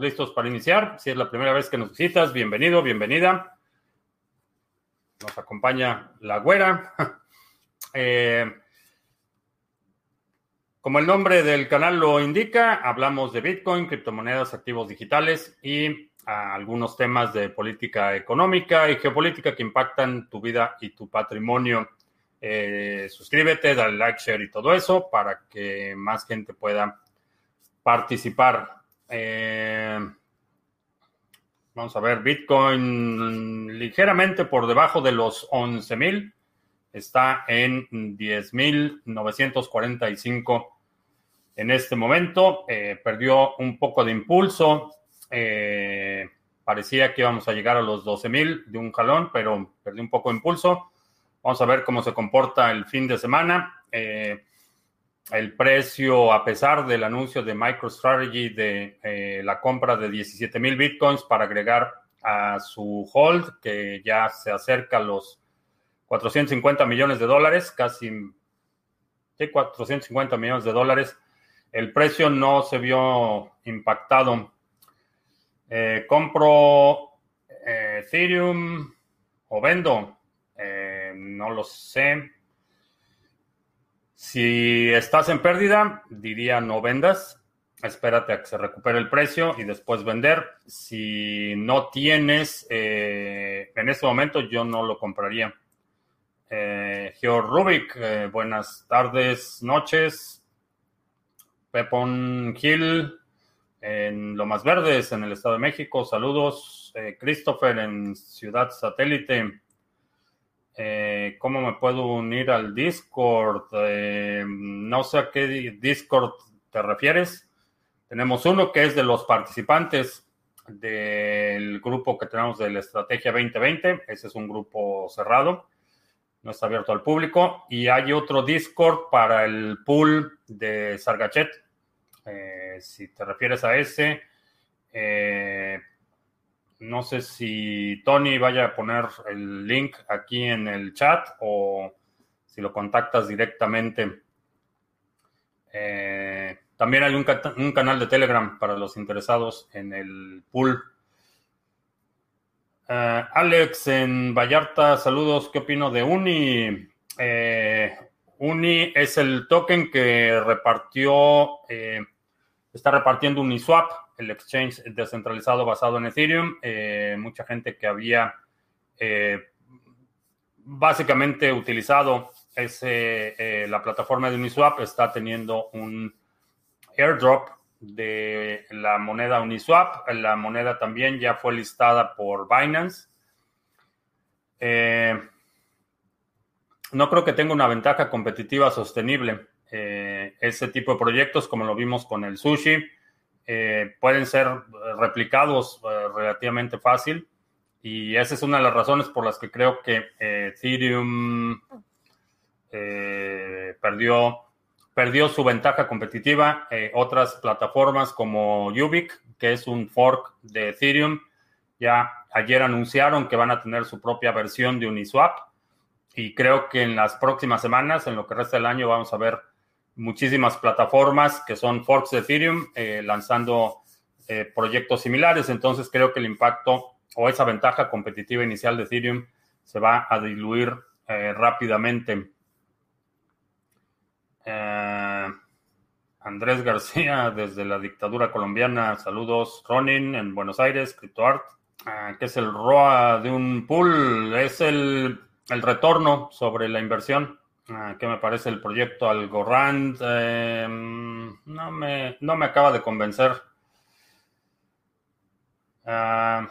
Listos para iniciar. Si es la primera vez que nos visitas, bienvenido, bienvenida. Nos acompaña la güera. Eh, como el nombre del canal lo indica, hablamos de Bitcoin, criptomonedas, activos digitales y ah, algunos temas de política económica y geopolítica que impactan tu vida y tu patrimonio. Eh, suscríbete, dale like, share y todo eso para que más gente pueda participar. Eh, vamos a ver, Bitcoin ligeramente por debajo de los 11.000. Está en 10.945 en este momento. Eh, perdió un poco de impulso. Eh, parecía que íbamos a llegar a los 12.000 de un jalón, pero perdió un poco de impulso. Vamos a ver cómo se comporta el fin de semana. El precio, a pesar del anuncio de MicroStrategy de eh, la compra de 17 mil bitcoins para agregar a su hold, que ya se acerca a los 450 millones de dólares, casi 450 millones de dólares, el precio no se vio impactado. Eh, compro eh, Ethereum o vendo, no lo sé si estás en pérdida, diría no vendas, espérate a que se recupere el precio y después vender. Si no tienes, eh, en este momento yo no lo compraría. Eh, Geo Rubik, eh, buenas tardes, noches. Pepon Hill en Lomas Verdes, en el Estado de México, saludos. Christopher en Ciudad Satélite. Eh, ¿Cómo me puedo unir al Discord? Eh, no sé a qué Discord te refieres. Tenemos uno que es de los participantes del grupo que tenemos de la Estrategia 2020. Ese es un grupo cerrado, no está abierto al público. Y hay otro Discord para el pool de Sargachet. Eh, si te refieres a ese, no sé si Tony vaya a poner el link aquí en el chat o si lo contactas directamente. Eh, también hay un, canal de Telegram para los interesados en el pool. Eh, Alex en Vallarta, saludos. ¿Qué opino de Uni? Eh, Uni es el token que repartió, está repartiendo Uniswap el exchange descentralizado basado en Ethereum. Eh, mucha gente que había eh, básicamente utilizado ese, eh, la plataforma de Uniswap está teniendo un airdrop de la moneda Uniswap. La moneda también ya fue listada por Binance. no creo que tenga una ventaja competitiva sostenible. ese tipo de proyectos, como lo vimos con el sushi, eh, pueden ser replicados eh, relativamente fácil. Y esa es una de las razones por las que creo que eh, Ethereum perdió, perdió su ventaja competitiva. otras plataformas como Ubic, que es un fork de Ethereum, ya ayer anunciaron que van a tener su propia versión de Uniswap. Y creo que en las próximas semanas, en lo que resta del año, vamos a ver muchísimas plataformas que son forks de Ethereum eh, lanzando eh, proyectos similares. Entonces creo que el impacto o esa ventaja competitiva inicial de Ethereum se va a diluir eh, rápidamente. Andrés García desde la dictadura colombiana. Saludos. Ronin en Buenos Aires, CryptoArt. Ah, ¿Qué es el ROA de un pool? Es el, el retorno sobre la inversión. Ah, ¿Qué me parece el proyecto Algorand? Em, no, me, no me acaba de convencer. Uh,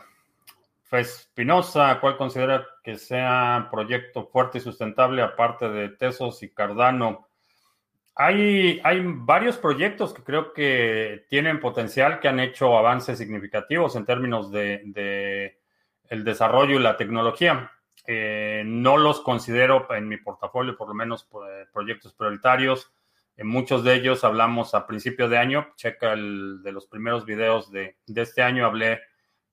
Espinosa, ¿cuál considera que sea proyecto fuerte y sustentable aparte de Tesos y Cardano? Hay, hay varios proyectos que creo que tienen potencial, que han hecho avances significativos en términos de, de el desarrollo y la tecnología. Eh, no los considero en mi portafolio, por lo menos pues, proyectos prioritarios. En muchos de ellos hablamos a principio de año. Checa el de los primeros videos de, este año. Hablé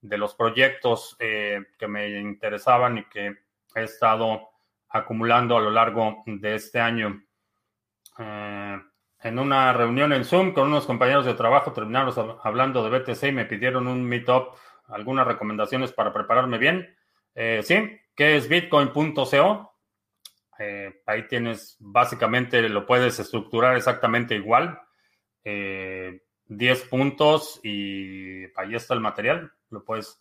de los proyectos eh, que me interesaban y que he estado acumulando a lo largo de este año. Eh, en una reunión en Zoom con unos compañeros de trabajo terminamos hablando de BTC y me pidieron un meetup, algunas recomendaciones para prepararme bien. Eh, sí, ¿qué es bitcoin.co? Eh, ahí tienes, básicamente lo puedes estructurar exactamente igual. 10 eh, puntos y ahí está el material. Lo puedes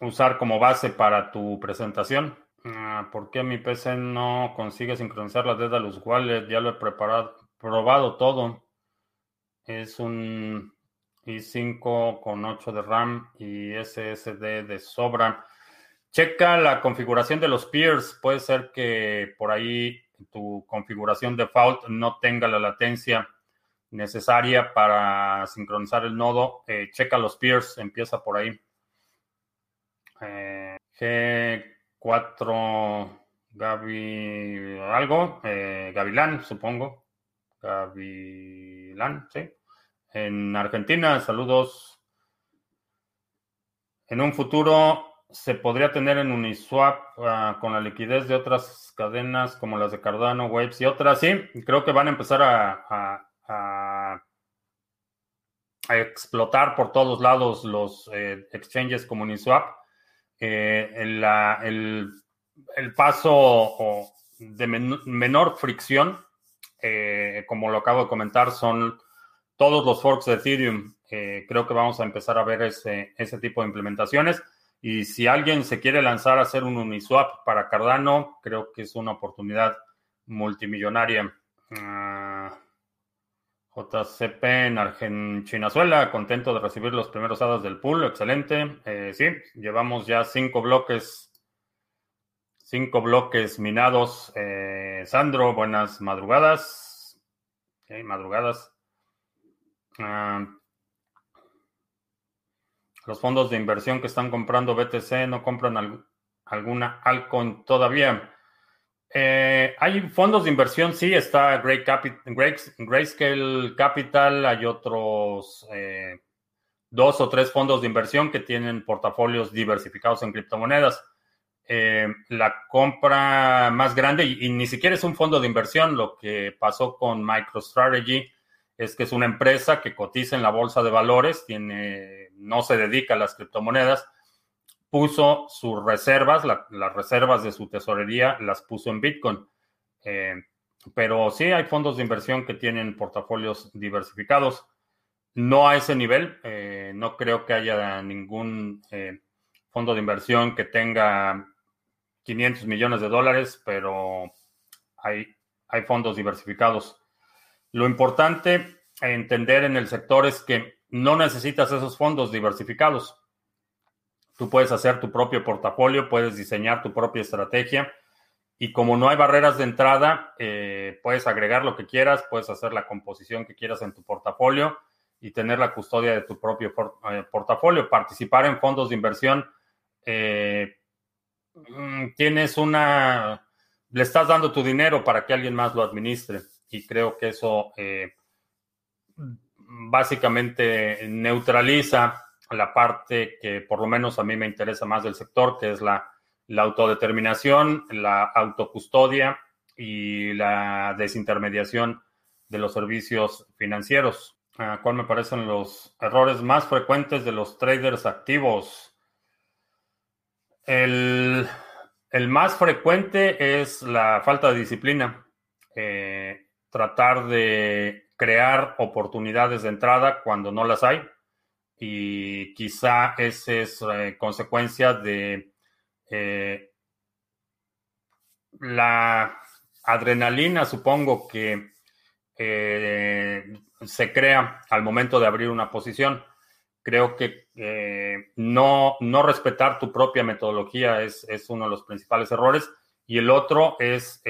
usar como base para tu presentación. Ah, ¿Por qué mi PC no consigue sincronizar la Dedalus Wallet? Ya lo he preparado, probado todo. Es un i5 con 8 de RAM y SSD de sobra. Checa la configuración de los peers. Puede ser que por ahí tu configuración default no tenga la latencia necesaria para sincronizar el nodo. Eh, checa los peers, empieza por ahí. Eh, G4 Gavi algo, eh, Gavilán, supongo. Gavilán, sí. En Argentina, saludos. En un futuro se podría tener en Uniswap uh, con la liquidez de otras cadenas como las de Cardano, Waves y otras. Sí, creo que van a empezar a, a, a, explotar por todos lados los eh, exchanges como Uniswap. Eh, el, el, paso de menor fricción, eh, como lo acabo de comentar, son todos los forks de Ethereum. creo que vamos a empezar a ver ese, ese tipo de implementaciones. Y si alguien se quiere lanzar a hacer un Uniswap para Cardano, creo que es una oportunidad multimillonaria. Uh, JCP en Argentina, contento de recibir los primeros hadas del pool, excelente. Eh, sí, llevamos ya cinco bloques, cinco bloques minados. Eh, Sandro, buenas madrugadas. madrugadas. Ah, los fondos de inversión que están comprando BTC no compran alguna altcoin todavía. Eh, hay fondos de inversión, sí, está Great Grayscale Capital, hay otros eh, dos o tres fondos de inversión que tienen portafolios diversificados en criptomonedas. Eh, la compra más grande, y, ni siquiera es un fondo de inversión, lo que pasó con MicroStrategy es que es una empresa que cotiza en la bolsa de valores, tiene, no se dedica a las criptomonedas, puso sus reservas, las reservas de su tesorería las puso en Bitcoin. Eh, pero sí hay fondos de inversión que tienen portafolios diversificados. No a ese nivel, eh, no creo que haya ningún eh, fondo de inversión que tenga 500 millones de dólares, pero hay, hay fondos diversificados. Lo importante entender en el sector es que no necesitas esos fondos diversificados. Tú puedes hacer tu propio portafolio, puedes diseñar tu propia estrategia y como no hay barreras de entrada, eh, puedes agregar lo que quieras, puedes hacer la composición que quieras en tu portafolio y tener la custodia de tu propio eh, portafolio. Participar en fondos de inversión, eh, mm, tienes una, le estás dando tu dinero para que alguien más lo administre y creo que eso básicamente neutraliza la parte que por lo menos a mí me interesa más del sector, que es la, autodeterminación, la autocustodia y la desintermediación de los servicios financieros. ¿Cuál me parecen los errores más frecuentes de los traders activos? El, más frecuente es la falta de disciplina. Eh, tratar de crear oportunidades de entrada cuando no las hay y quizá esa es eh, consecuencia de eh, la adrenalina, supongo que eh, se crea al momento de abrir una posición. Creo que no, no respetar tu propia metodología es, es, uno de los principales errores. Y el otro es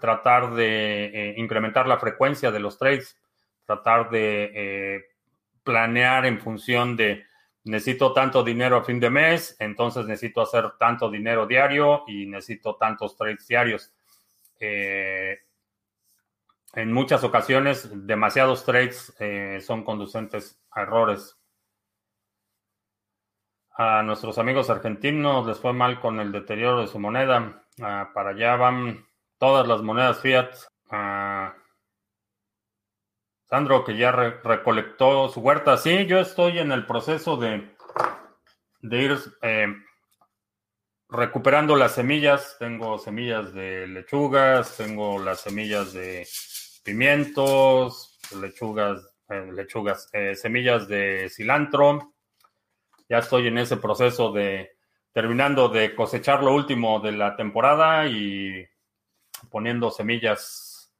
tratar de incrementar la frecuencia de los trades, tratar de planear en función de necesito tanto dinero a fin de mes, entonces necesito hacer tanto dinero diario y necesito tantos trades diarios. Eh, en muchas ocasiones, demasiados trades eh, son conducentes a errores. A nuestros amigos argentinos les fue mal con el deterioro de su moneda. Ah, para allá van todas las monedas fiat. Sandro, que ya recolectó su huerta. Sí, yo estoy en el proceso de, de ir eh, recuperando las semillas. Tengo semillas de lechugas, tengo las semillas de pimientos, lechugas, eh, lechugas, eh, semillas de cilantro. Ya estoy en ese proceso de terminando de cosechar lo último de la temporada y poniendo semillas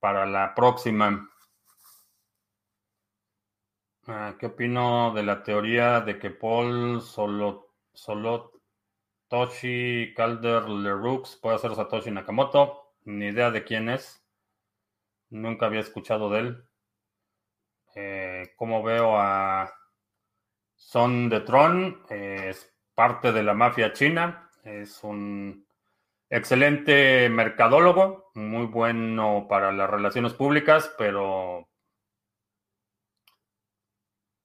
para la próxima. Ah, ¿Qué opino de la teoría de que Paul solo, solo Toshi Calder Leroux puede ser Satoshi Nakamoto? Ni idea de quién es. Nunca había escuchado de él. Eh, como veo a Son de Tron, es parte de la mafia china. Es un excelente mercadólogo, muy bueno para las relaciones públicas, pero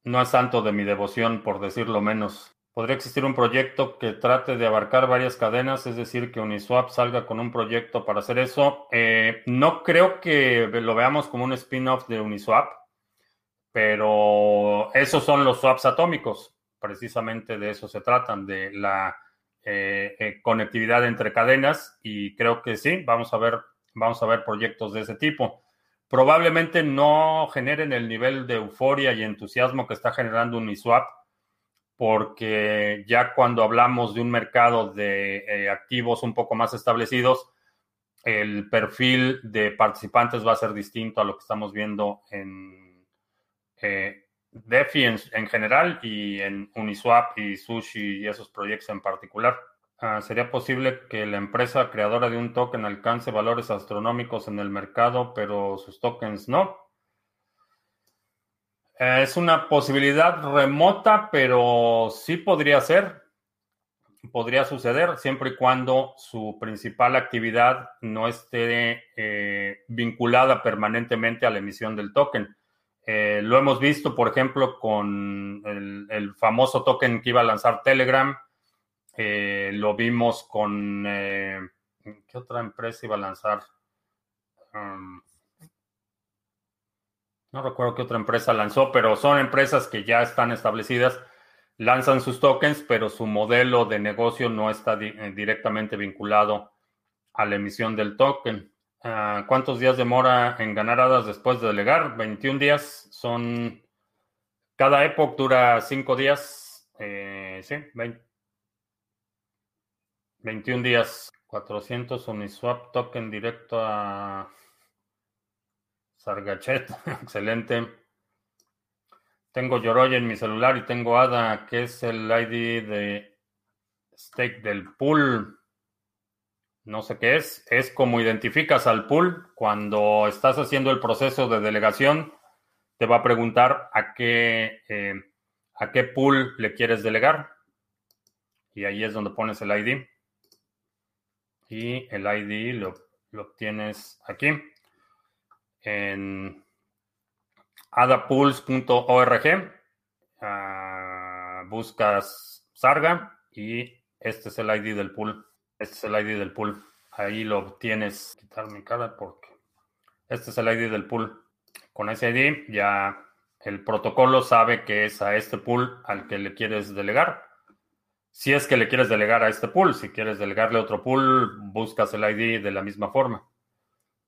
no es santo de mi devoción, por decirlo menos. Podría existir un proyecto que trate de abarcar varias cadenas, es decir, que Uniswap salga con un proyecto para hacer eso. Eh, no creo que lo veamos como un spin-off de Uniswap, pero esos son los swaps atómicos. Precisamente de eso se tratan, de la eh, eh, conectividad entre cadenas y creo que sí, vamos a ver, vamos a ver proyectos de ese tipo. Probablemente no generen el nivel de euforia y entusiasmo que está generando Uniswap porque ya cuando hablamos de un mercado de eh, activos un poco más establecidos, el perfil de participantes va a ser distinto a lo que estamos viendo en DeFi en, general y en Uniswap y Sushi y esos proyectos en particular. Ah, ¿Sería posible que la empresa creadora de un token alcance valores astronómicos en el mercado, pero sus tokens no? Es una posibilidad remota, pero sí podría ser. Podría suceder siempre y cuando su principal actividad no esté eh, vinculada permanentemente a la emisión del token. Eh, lo hemos visto, por ejemplo, con el, famoso token que iba a lanzar Telegram. Eh, lo vimos con... ¿Qué otra empresa iba a lanzar? Um, no recuerdo qué otra empresa lanzó, pero son empresas que ya están establecidas, lanzan sus tokens, pero su modelo de negocio no está eh, directamente vinculado a la emisión del token. Ah, ¿Cuántos días demora en ganar hadas después de delegar? 21 días. Son. Cada época dura 5 días. Eh, sí, 21 días. 400 Uniswap token directo a Sargachet, excelente. Tengo Yoroi en mi celular y tengo ADA, que es el ID de stake del pool. No sé qué es. Es como identificas al pool. Cuando estás haciendo el proceso de delegación, te va a preguntar a qué, eh, a qué pool le quieres delegar. Y ahí es donde pones el ID. Y el ID lo, lo obtienes aquí en adapools.org. Ah, buscas Sarga y este es el ID del pool. Este es el ID del pool. Ahí lo obtienes. Quitar mi cara porque este es el ID del pool. Con ese ID ya el protocolo sabe que es a este pool al que le quieres delegar. Si es que le quieres delegar a este pool, si quieres delegarle otro pool, buscas el ID de la misma forma.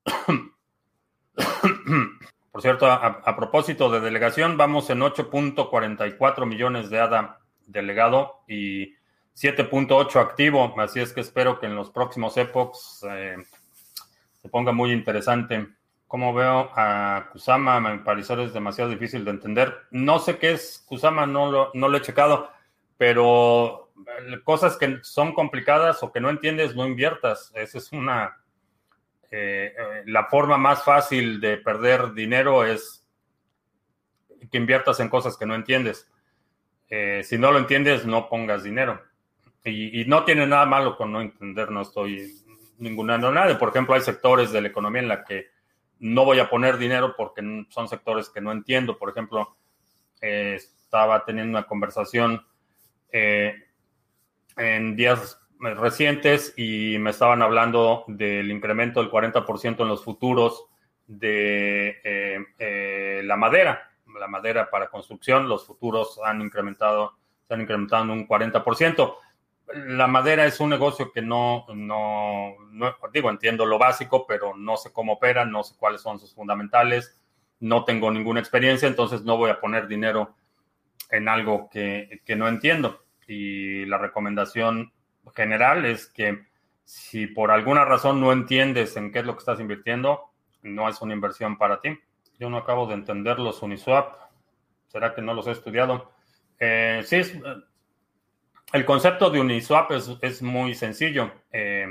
Por cierto, a, propósito de delegación, vamos en 8.44 millones de ADA delegado y 7.8 activo, así es que espero que en los próximos epochs eh, se ponga muy interesante. Como veo a Kusama, me parece es demasiado difícil de entender. No sé qué es Kusama, no lo, he checado, pero eh, cosas que son complicadas o que no entiendes, no inviertas. Esa es una eh, la forma más fácil de perder dinero es que inviertas en cosas que no entiendes. Si no lo entiendes, no pongas dinero. Y, no tiene nada malo con no entender, no estoy ningunando nada. Por ejemplo, hay sectores de la economía en la que no voy a poner dinero porque son sectores que no entiendo. Por ejemplo, estaba teniendo una conversación en días recientes y me estaban hablando del incremento del 40% en los futuros de la madera, la madera para construcción, los futuros han incrementado, se han incrementado en un 40% la madera es un negocio que no, no, digo, entiendo lo básico, pero no sé cómo opera, no sé cuáles son sus fundamentales, no tengo ninguna experiencia, entonces no voy a poner dinero en algo que, que no entiendo. Y la recomendación general es que si por alguna razón no entiendes en qué es lo que estás invirtiendo, no es una inversión para ti. Yo no acabo de entender los Uniswap. ¿Será que no los he estudiado? Eh, sí, es, el concepto de Uniswap es, muy sencillo. Eh,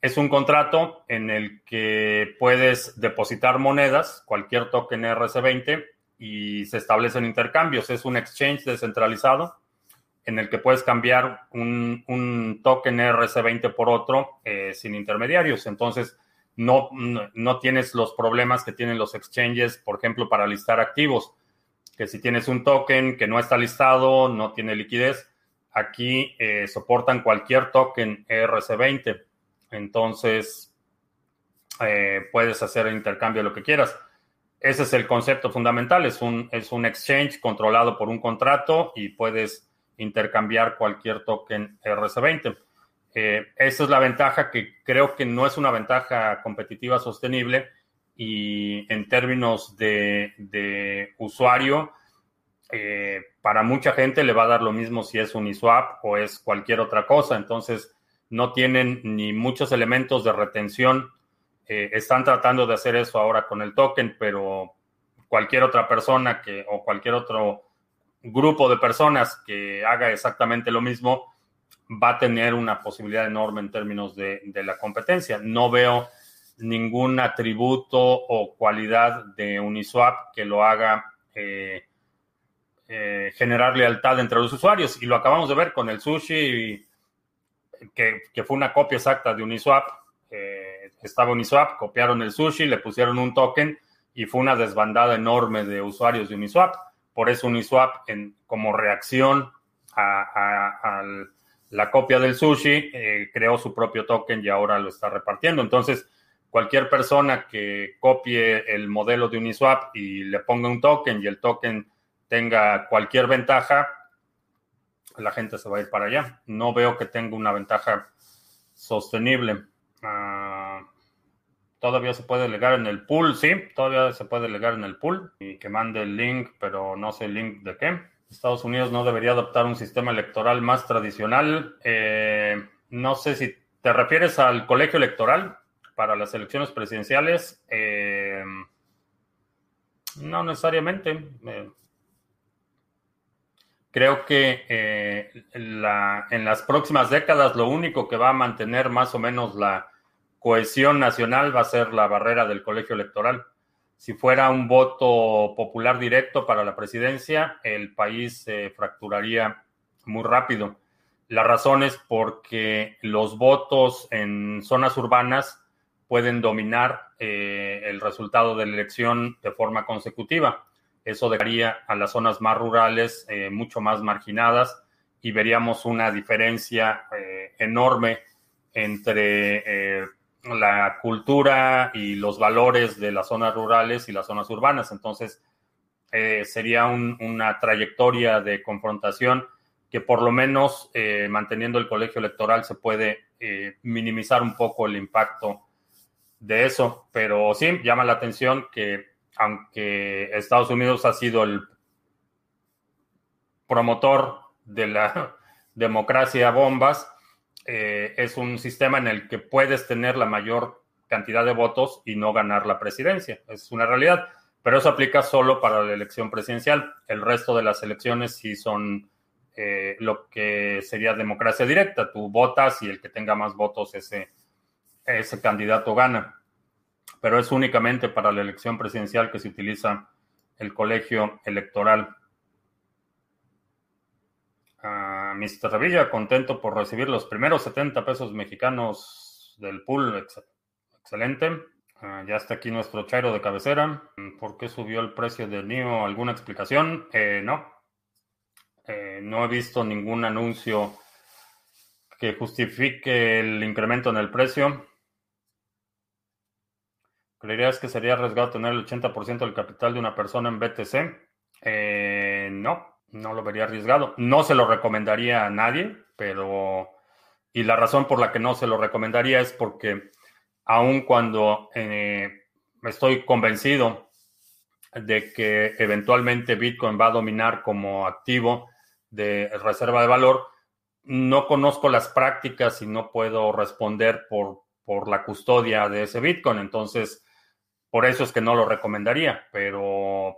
es un contrato en el que puedes depositar monedas, cualquier token RC20, y se establecen intercambios. Es un exchange descentralizado en el que puedes cambiar un, token RC20 por otro eh, sin intermediarios. Entonces, no, no, tienes los problemas que tienen los exchanges, por ejemplo, para listar activos, que si tienes un token que no está listado, no tiene liquidez, aquí eh, soportan cualquier token ERC20. Entonces, eh, puedes hacer el intercambio lo que quieras. Ese es el concepto fundamental. Es un, es un exchange controlado por un contrato y puedes intercambiar cualquier token ERC20. Eh, esa es la ventaja que creo que no es una ventaja competitiva sostenible y en términos de, de usuario, eh, para mucha gente le va a dar lo mismo si es Uniswap o es cualquier otra cosa. Entonces, no tienen ni muchos elementos de retención. Eh, están tratando de hacer eso ahora con el token, pero cualquier otra persona que o cualquier otro grupo de personas que haga exactamente lo mismo va a tener una posibilidad enorme en términos de, la competencia. No veo ningún atributo o cualidad de Uniswap que lo haga eh, eh, generar lealtad entre los usuarios. Y lo acabamos de ver con el sushi, que, fue una copia exacta de Uniswap. Eh, estaba Uniswap, copiaron el sushi, le pusieron un token y fue una desbandada enorme de usuarios de Uniswap. Por eso Uniswap, en, como reacción a, la copia del sushi, eh, creó su propio token y ahora lo está repartiendo. Entonces, cualquier persona que copie el modelo de Uniswap y le ponga un token y el token tenga cualquier ventaja, la gente se va a ir para allá. No veo que tenga una ventaja sostenible. Ah, todavía se puede delegar en el pool, sí, todavía se puede delegar en el pool y que mande el link, pero no sé el link de qué. Estados Unidos no debería adoptar un sistema electoral más tradicional. Eh, no sé si te refieres al colegio electoral para las elecciones presidenciales. Eh, no necesariamente. Eh, Creo que eh, en las próximas décadas lo único que va a mantener más o menos la cohesión nacional va a ser la barrera del colegio electoral. Si fuera un voto popular directo para la presidencia, el país se fracturaría muy rápido. La razón es porque los votos en zonas urbanas pueden dominar eh, el resultado de la elección de forma consecutiva. Eso dejaría a las zonas más rurales eh, mucho más marginadas y veríamos una diferencia eh, enorme entre eh, la cultura y los valores de las zonas rurales y las zonas urbanas. Entonces, sería una trayectoria de confrontación que por lo menos manteniendo el colegio electoral se puede minimizar un poco el impacto de eso. Pero sí, llama la atención que aunque Estados Unidos ha sido el promotor de la democracia bombas, eh, es un sistema en el que puedes tener la mayor cantidad de votos y no ganar la presidencia. Es una realidad, pero eso aplica solo para la elección presidencial. El resto de las elecciones sí son eh, lo que sería democracia directa. Tú votas y el que tenga más votos, ese, ese candidato gana pero es únicamente para la elección presidencial que se utiliza el colegio electoral. Uh, Mr. Revilla, contento por recibir los primeros 70 pesos mexicanos del pool. excelente. Ah, ya está aquí nuestro chairo de cabecera. ¿Por qué subió el precio del NIO? ¿Alguna explicación? Eh, no. Eh, no he visto ningún anuncio que justifique el incremento en el precio. ¿Creerías que sería arriesgado tener el 80% del capital de una persona en BTC? Eh, no, no lo vería arriesgado. No se lo recomendaría a nadie, pero... Y la razón por la que no se lo recomendaría es porque aun cuando eh, estoy convencido de que eventualmente Bitcoin va a dominar como activo de reserva de valor, no conozco las prácticas y no puedo responder por, por la custodia de ese Bitcoin. Entonces, por eso es que no lo recomendaría, pero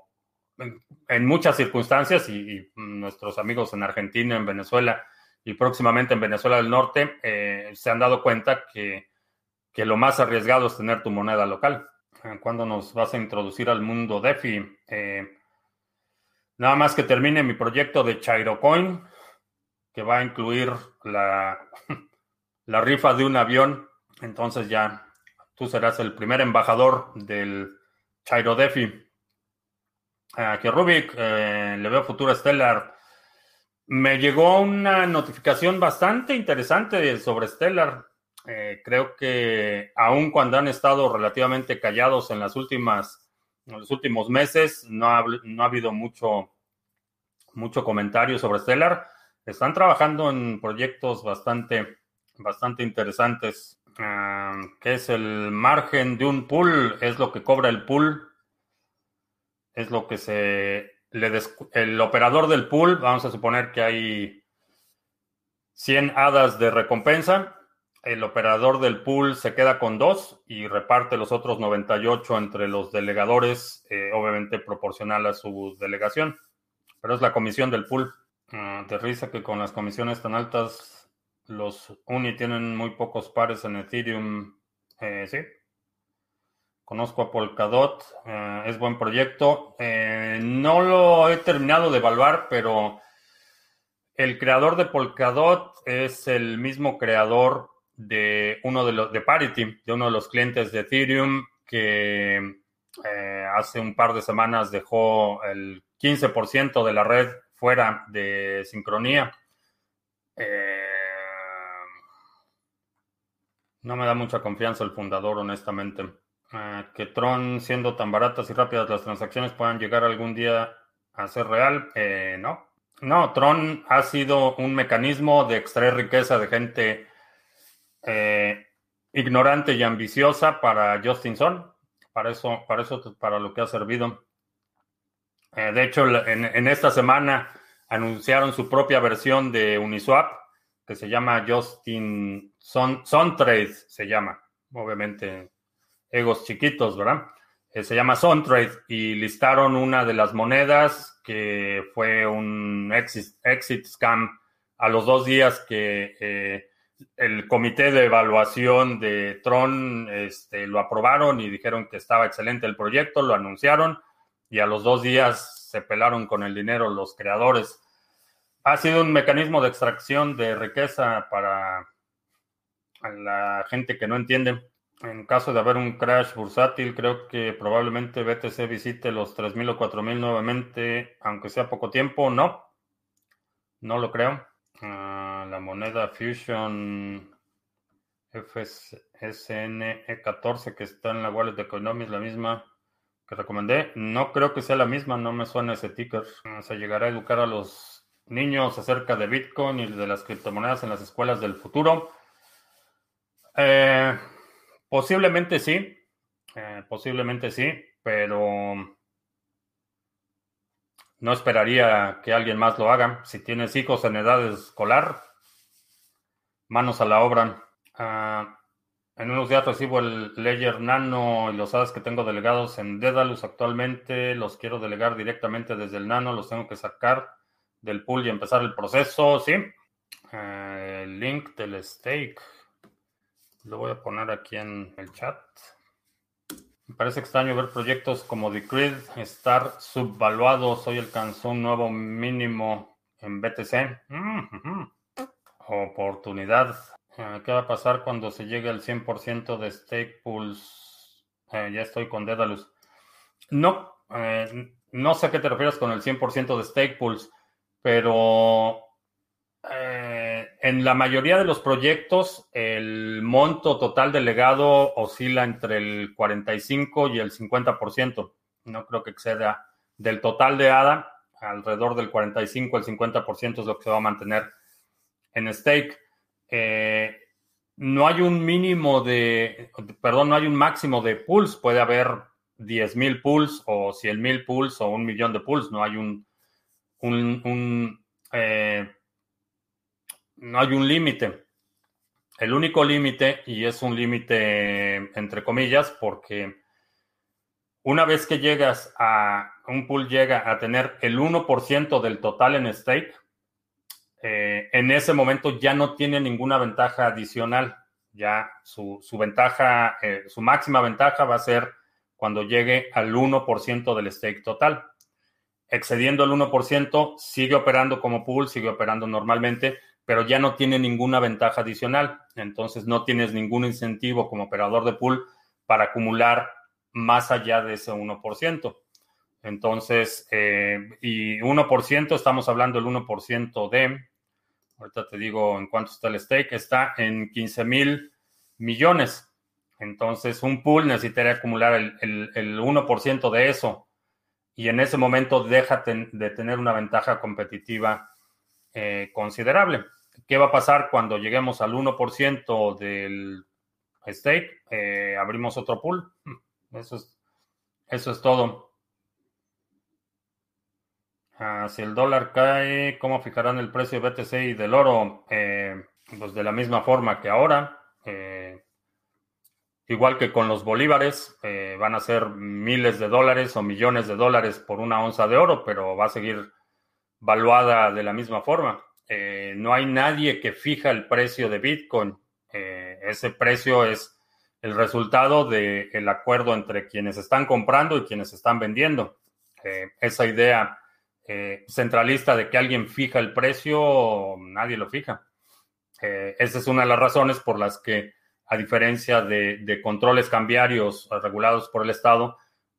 en, muchas circunstancias y, nuestros amigos en Argentina, en Venezuela y próximamente en Venezuela del Norte eh, se han dado cuenta que, que, lo más arriesgado es tener tu moneda local. Eh, ¿Cuándo nos vas a introducir al mundo DeFi? Eh, nada más que termine mi proyecto de Chairocoin, que va a incluir la, la rifa de un avión. Entonces ya tú serás el primer embajador del Chairo DeFi. Aquí Rubik, eh, le veo futuro Stellar. Me llegó una notificación bastante interesante sobre Stellar. Eh, creo que aun cuando han estado relativamente callados en las últimas, en los últimos meses, no ha, no ha habido mucho, mucho comentario sobre Stellar. Están trabajando en proyectos bastante, bastante interesantes. Ah, ¿Qué es el margen de un pool? Es lo que cobra el pool es lo que se le el operador del pool, vamos a suponer que hay 100 hadas de recompensa, el operador del pool se queda con dos y reparte los otros 98 entre los delegadores, eh, obviamente proporcional a su delegación, pero es la comisión del pool. Uh, te risa que con las comisiones tan altas los Uni tienen muy pocos pares en Ethereum. Eh, sí, Conozco a Polkadot, eh, es buen proyecto. Eh, no lo he terminado de evaluar, pero el creador de Polkadot es el mismo creador de uno de los de Parity, de uno de los clientes de Ethereum que eh, hace un par de semanas dejó el 15% de la red fuera de sincronía. No me da mucha confianza el fundador, honestamente que Tron, siendo tan baratas y rápidas las transacciones, puedan llegar algún día a ser real. Eh, no. No, Tron ha sido un mecanismo de extraer riqueza de gente eh, ignorante y ambiciosa para Justin Sun. Para eso, para eso, para lo que ha servido. Eh, de hecho, en, esta semana anunciaron su propia versión de Uniswap, se llama Justin Sun, Trade, se llama. Obviamente egos chiquitos, ¿verdad? Eh, se llama SunTrade y listaron una de las monedas que fue un exit, scam a los dos días que eh, el comité de evaluación de Tron este, lo aprobaron y dijeron que estaba excelente el proyecto, lo anunciaron y a los dos días se pelaron con el dinero los creadores. Ha sido un mecanismo de extracción de riqueza para la gente que no entiende. En caso de haber un crash bursátil, creo que probablemente BTC visite los 3.000 o 4.000 nuevamente, aunque sea poco tiempo. No, no lo creo. Ah, la moneda Fusion FSNE14 que está en la wallet de Economy es la misma que recomendé. No creo que sea la misma, no me suena ese ticker. Ah, se llegará a educar a los niños acerca de Bitcoin y de las criptomonedas en las escuelas del futuro. Eh, Posiblemente sí, eh, posiblemente sí, pero no esperaría que alguien más lo haga. Si tienes hijos en edad escolar, manos a la obra. Ah, en unos días recibo el Ledger Nano y los hadas que tengo delegados en Dedalus actualmente. Los quiero delegar directamente desde el Nano. Los tengo que sacar del pool y empezar el proceso. Sí. Eh, el link del stake. Lo voy a poner aquí en el chat. Me parece extraño ver proyectos como Grid estar subvaluados. Hoy alcanzó un nuevo mínimo en BTC. Oportunidad. Eh, ¿Qué va a pasar cuando se llegue al 100% de stake pools? Eh, ya estoy con Dedalus. No, no sé a qué te refieres con el 100% de stake pools, pero en la mayoría de los proyectos, el monto total del legado oscila entre el 45 y el 50%. No creo que exceda del total de ADA, alrededor del 45 al 50% es lo que se va a mantener en stake. Eh, no hay un mínimo de, perdón, no hay un máximo de pools. Puede haber 10.000 pools o 100.000 pools o un millón de pools. No hay un, un, eh, no hay un límite. El único límite, y es un límite entre comillas, porque una vez que llegas a, un pool llega a tener el 1% del total en stake, eh, en ese momento ya no tiene ninguna ventaja adicional. Ya su, ventaja, eh, su máxima ventaja va a ser cuando llegue al 1% del stake total. Excediendo el 1%, sigue operando como pool, sigue operando normalmente, pero ya no tiene ninguna ventaja adicional. Entonces no tienes ningún incentivo como operador de pool para acumular más allá de ese 1%. Entonces, eh, y 1%, estamos hablando del 1% de, ahorita te digo en cuánto está el stake, está en 15 mil millones. Entonces, un pool necesitaría acumular el, 1% de eso y en ese momento deja de tener una ventaja competitiva eh, considerable. ¿Qué va a pasar cuando lleguemos al 1% del stake? Eh, abrimos otro pool. Eso es, eso es todo. Ah, si el dólar cae, ¿cómo fijarán el precio de BTC y del oro? Eh, pues de la misma forma que ahora. Igual que con los bolívares, van a ser miles de dólares o millones de dólares por una onza de oro, pero va a seguir valuada de la misma forma. Eh, no hay nadie que fija el precio de Bitcoin. Eh, ese precio es el resultado del acuerdo entre quienes están comprando y quienes están vendiendo. Eh, esa idea centralista de que alguien fija el precio, nadie lo fija. esa es una de las razones por las que, a diferencia de, controles cambiarios regulados por el Estado,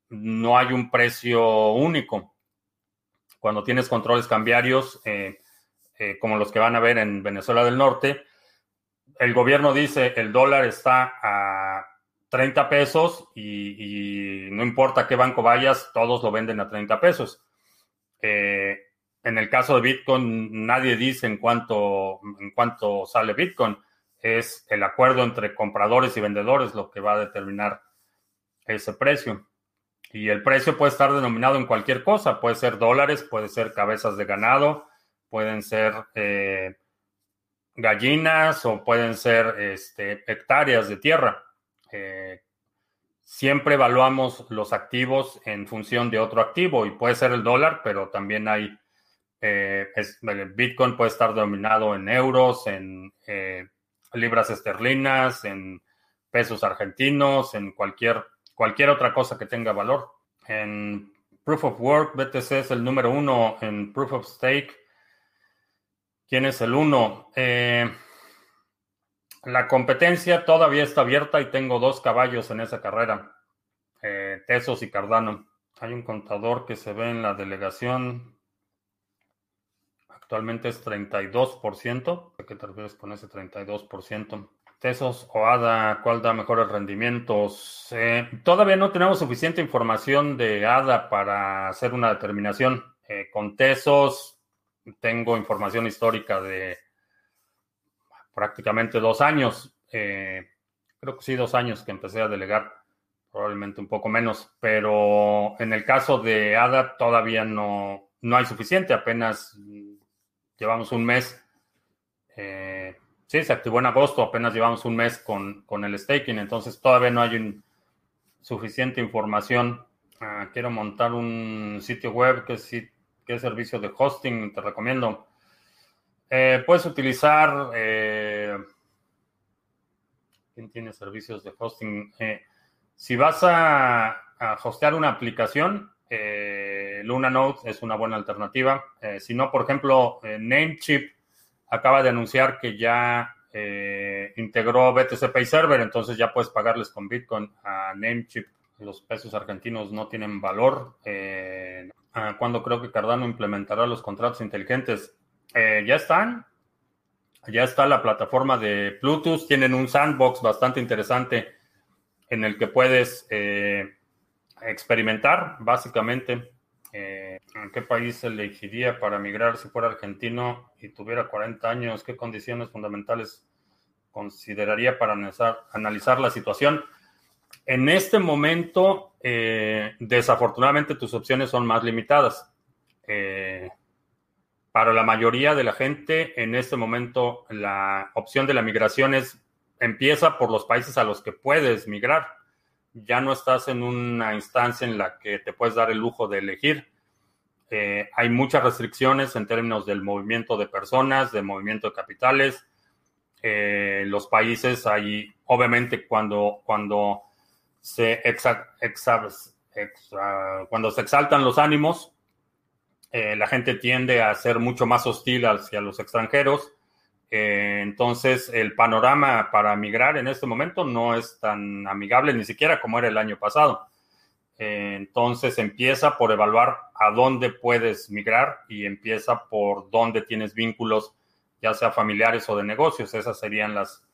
no hay un precio único. Cuando tienes controles cambiarios, eh, como los que van a ver en Venezuela del Norte, el gobierno dice el dólar está a 30 pesos y, no importa qué banco vayas, todos lo venden a 30 pesos. Eh, en el caso de Bitcoin, nadie dice en en cuánto sale Bitcoin. Es el acuerdo entre compradores y vendedores lo que va a determinar ese precio. Y el precio puede estar denominado en cualquier cosa. Puede ser dólares, puede ser cabezas de ganado, pueden ser eh, gallinas o pueden ser este, hectáreas de tierra. Eh, siempre evaluamos los activos en función de otro activo y puede ser el dólar, pero también hay, eh, Bitcoin puede estar dominado en euros, en libras esterlinas, en pesos argentinos, en cualquier, cualquier otra cosa que tenga valor. En Proof of Work, BTC es el número uno en Proof of Stake ¿Quién es el uno? Eh, la competencia todavía está abierta y tengo dos caballos en esa carrera, eh, Tesos y Cardano. Hay un contador que se ve en la delegación. Actualmente es 32%. ¿A qué te refieres con ese 32%? Tesos o ADA, ¿cuál da mejores rendimientos? Eh, todavía no tenemos suficiente información de ADA para hacer una determinación. con Tesos, tengo información histórica de prácticamente dos años. Eh, creo que sí, dos años que empecé a delegar, probablemente un poco menos, pero en el caso de ADA todavía no, no hay suficiente, apenas llevamos un mes. Eh, sí, se activó en agosto, apenas llevamos un mes con, el staking, entonces todavía no hay suficiente información. Ah, quiero montar un sitio web sí ¿Qué servicio de hosting te recomiendo? Eh, puedes utilizar. Eh, ¿Quién tiene servicios de hosting? Eh, si vas a, hostear una aplicación, LunaNode es una buena alternativa. si no, por ejemplo, Namecheap acaba de anunciar que ya integró BTC Pay Server, entonces ya puedes pagarles con Bitcoin a Namecheap. Los pesos argentinos no tienen valor. Ah, cuando creo que Cardano implementará los contratos inteligentes. Eh, ya están. Ya está la plataforma de Bluetooth. Tienen un sandbox bastante interesante en el que puedes eh, experimentar, básicamente. Eh, ¿En qué país elegiría para migrar si fuera argentino y tuviera 40 años? ¿Qué condiciones fundamentales consideraría para analizar, la situación? En este momento, eh, desafortunadamente, tus opciones son más limitadas. para la mayoría de la gente, en este momento, la opción de la migración es empieza por los países a los que puedes migrar. Ya no estás en una instancia en la que te puedes dar el lujo de elegir. Eh, hay muchas restricciones en términos del movimiento de personas, de movimiento de capitales. Eh, los países, hay, obviamente, cuando, cuando, se cuando se exaltan los ánimos, eh, la gente tiende a ser mucho más hostil hacia los extranjeros entonces, el panorama para migrar en este momento no es tan amigable ni siquiera como era el año pasado. Eh, entonces, empieza por evaluar a dónde puedes migrar y empieza por dónde tienes vínculos, ya sea familiares o de negocios. Esas serían las,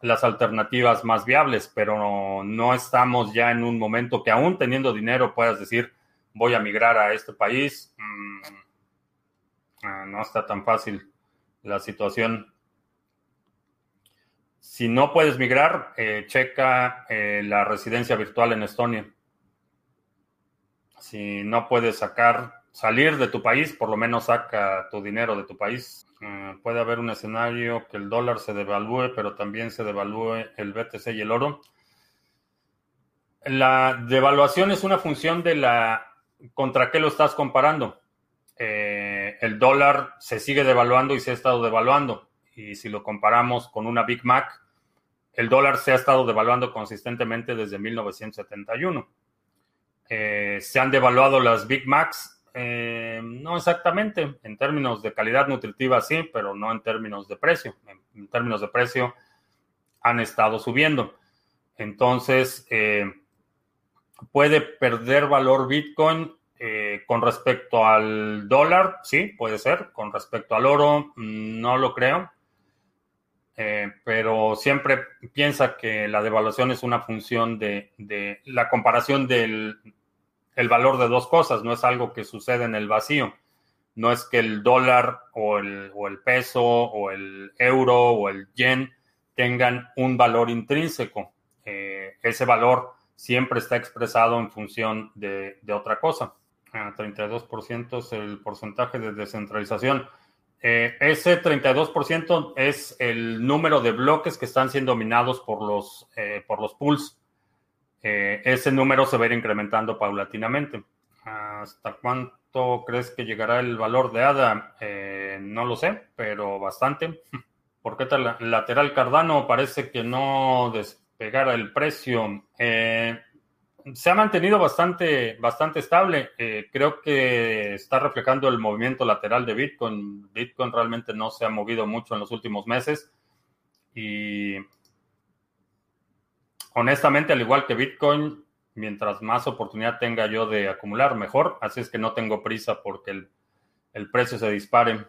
las alternativas más viables, pero no, estamos ya en un momento que aún teniendo dinero puedas decir, voy a migrar a este país. Mm, ah, no está tan fácil la situación. Si no puedes migrar, eh, checa eh, la residencia virtual en Estonia. Si no puedes sacar, salir de tu país, por lo menos saca tu dinero de tu país. Eh, puede haber un escenario que el dólar se devalúe, pero también se devalúe el BTC y el oro. La devaluación es una función de la contra qué lo estás comparando. Eh, el dólar se sigue devaluando y se ha estado devaluando. Y si lo comparamos con una Big Mac, el dólar se ha estado devaluando consistentemente desde 1971. Eh, se han devaluado las Big Macs, eh, no exactamente, en términos de calidad nutritiva sí, pero no en términos de precio. En, términos de precio han estado subiendo. Entonces, puede perder valor Bitcoin eh, con respecto al dólar, sí, puede ser. Con respecto al oro, mm, no lo creo. Eh, pero siempre piensa que la devaluación es una función de, la comparación del el valor de dos cosas, no es algo que sucede en el vacío. No es que el dólar o el, peso o el euro o el yen tengan un valor intrínseco. Eh, ese valor siempre está expresado en función de otra cosa. 32% es el porcentaje de descentralización. Eh, ese 32% es el número de bloques que están siendo dominados por los, eh, por los pools. Eh, ese número se va a ir incrementando paulatinamente. ¿Hasta cuánto crees que llegará el valor de ADA? no lo sé, pero bastante. ¿Por qué tal lateral Cardano parece que no despegara el precio? Se ha mantenido bastante, bastante estable. Eh, creo que está reflejando el movimiento lateral de Bitcoin. Bitcoin realmente no se ha movido mucho en los últimos meses. Y honestamente, al igual que Bitcoin, mientras más oportunidad tenga yo de acumular, mejor. Así es que no tengo prisa porque el, el precio se dispare.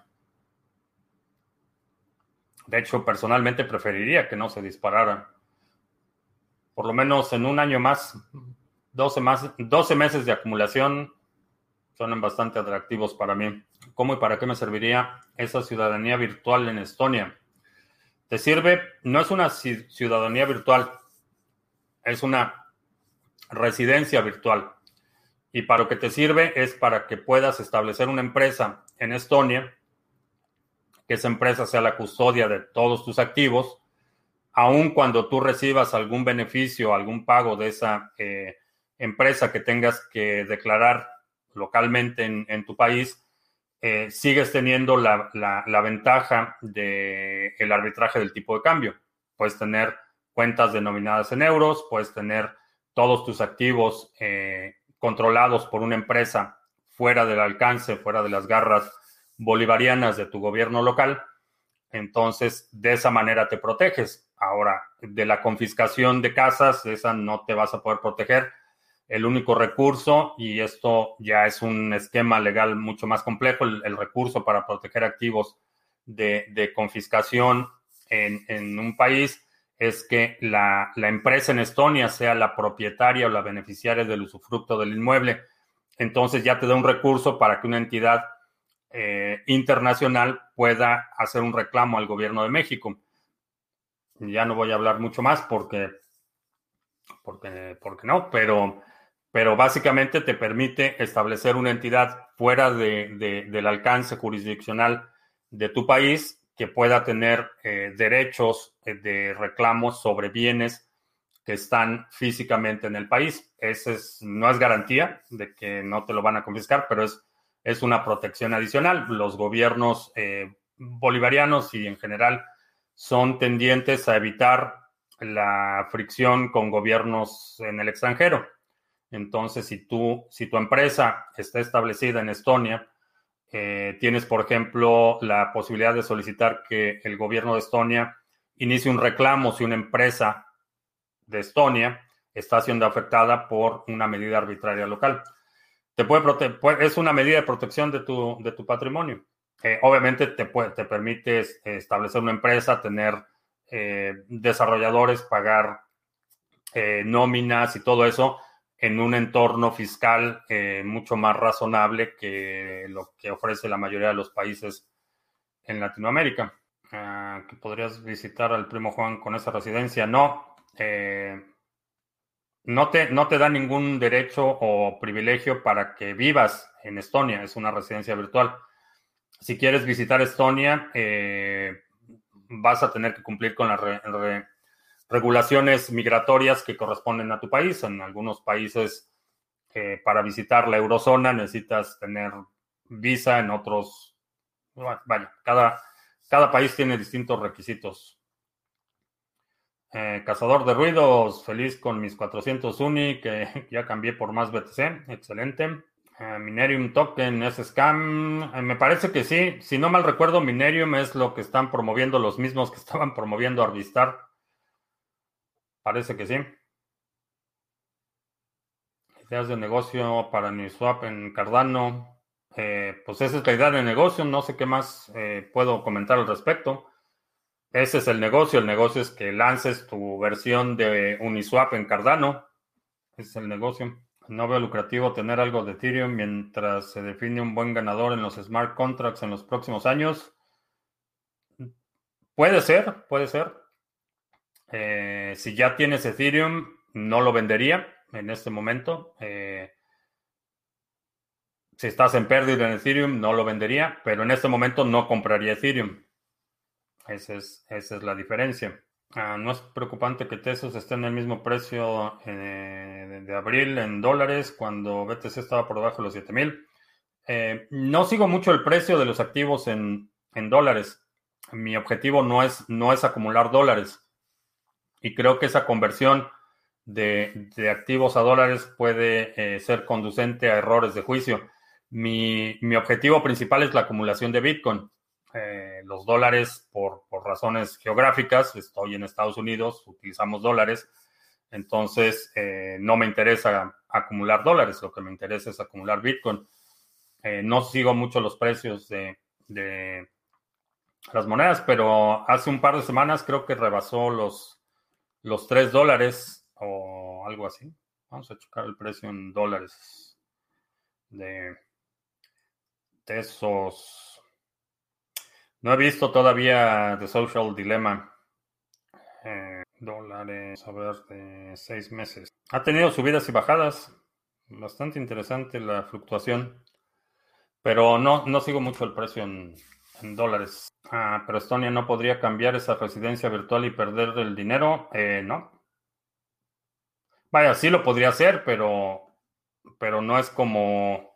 De hecho, personalmente preferiría que no se disparara. Por lo menos en un año más 12, más, 12 meses de acumulación son bastante atractivos para mí. ¿Cómo y para qué me serviría esa ciudadanía virtual en Estonia? Te sirve, no es una ciudadanía virtual, es una residencia virtual. Y para lo que te sirve es para que puedas establecer una empresa en Estonia, que esa empresa sea la custodia de todos tus activos, aun cuando tú recibas algún beneficio, algún pago de esa eh, empresa que tengas que declarar localmente en, tu país, eh, sigues teniendo la, ventaja del el arbitraje del tipo de cambio. Puedes tener cuentas denominadas en euros, puedes tener todos tus activos eh, controlados por una empresa fuera del alcance, fuera de las garras bolivarianas de tu gobierno local. Entonces, de esa manera te proteges. Ahora, de la confiscación de casas, esa no te vas a poder proteger el único recurso, y esto ya es un esquema legal mucho más complejo, el, recurso para proteger activos de, confiscación en, un país es que la, empresa en Estonia sea la propietaria o la beneficiaria del usufructo del inmueble. Entonces ya te da un recurso para que una entidad eh, internacional pueda hacer un reclamo al gobierno de México. Ya no voy a hablar mucho más porque, porque, porque no, pero, pero básicamente te permite establecer una entidad fuera de, del alcance jurisdiccional de tu país que pueda tener eh, derechos eh, de reclamos sobre bienes que están físicamente en el país. Ese es, no es garantía de que no te lo van a confiscar, pero es, es una protección adicional. Los gobiernos eh, bolivarianos y en general son tendientes a evitar la fricción con gobiernos en el extranjero. Entonces, si tú, si tu empresa está establecida en Estonia, eh, tienes, por ejemplo, la posibilidad de solicitar que el gobierno de Estonia inicie un reclamo si una empresa de Estonia está siendo afectada por una medida arbitraria local. Te puede, es una medida de protección de tu, de tu patrimonio. Eh, obviamente te, puede, te permite establecer una empresa, tener eh, desarrolladores, pagar nóminas y todo eso en un entorno fiscal eh, mucho más razonable que lo que ofrece la mayoría de los países en Latinoamérica. Ah, podrías visitar al primo Juan con esa residencia. No, eh, no, te, no te da ningún derecho o privilegio para que vivas en Estonia. Es una residencia virtual. Si quieres visitar Estonia, eh, vas a tener que cumplir con la regulaciones migratorias que corresponden a tu país. En algunos países, eh, para visitar la eurozona necesitas tener visa, en otros, vaya, cada, cada país tiene distintos requisitos. Eh, cazador de ruidos, feliz con mis 400 UNI que ya cambié por más BTC, excelente. Eh, Minerium Token es scam. me parece que sí. Si no mal recuerdo, Minerium es lo que están promoviendo los mismos que estaban promoviendo Arvistar. Parece que sí. Ideas de negocio para Swap en Cardano. Eh, pues esa es la idea de negocio. No sé qué más eh, puedo comentar al respecto. Ese es el negocio. El negocio es que lances tu versión de Uniswap en Cardano. Ese es el negocio. No veo lucrativo tener algo de Ethereum mientras se define un buen ganador en los smart contracts en los próximos años. Puede ser, puede ser. Eh, si ya tienes Ethereum, no lo vendería en este momento. Eh, si estás en pérdida en Ethereum, no lo vendería, pero en este momento no compraría Ethereum. Esa es, esa es la diferencia. Ah, no es preocupante que Tesos esté en el mismo precio eh, de, abril en dólares cuando BTC estaba por debajo de los 7000. no sigo mucho el precio de los activos en, en dólares. Mi objetivo no es, no es acumular dólares. Y creo que esa conversión de, activos a dólares puede eh, ser conducente a errores de juicio. Mi, objetivo principal es la acumulación de Bitcoin. Eh, los dólares, por, razones geográficas, estoy en Estados Unidos, utilizamos dólares, entonces eh, no me interesa acumular dólares, lo que me interesa es acumular Bitcoin. no sigo mucho los precios de, de las monedas, pero hace un par de semanas creo que rebasó los los 3 dólares o algo así. Vamos a checar el precio en dólares de tesos. No he visto todavía The Social Dilemma. Eh, dólares, a ver, de seis meses. Ha tenido subidas y bajadas. Bastante interesante la fluctuación. Pero no, no sigo mucho el precio en, en dólares. Ah, pero Estonia no podría cambiar esa residencia virtual y perder el dinero. Eh, no. Vaya, sí lo podría hacer, pero, pero no es como.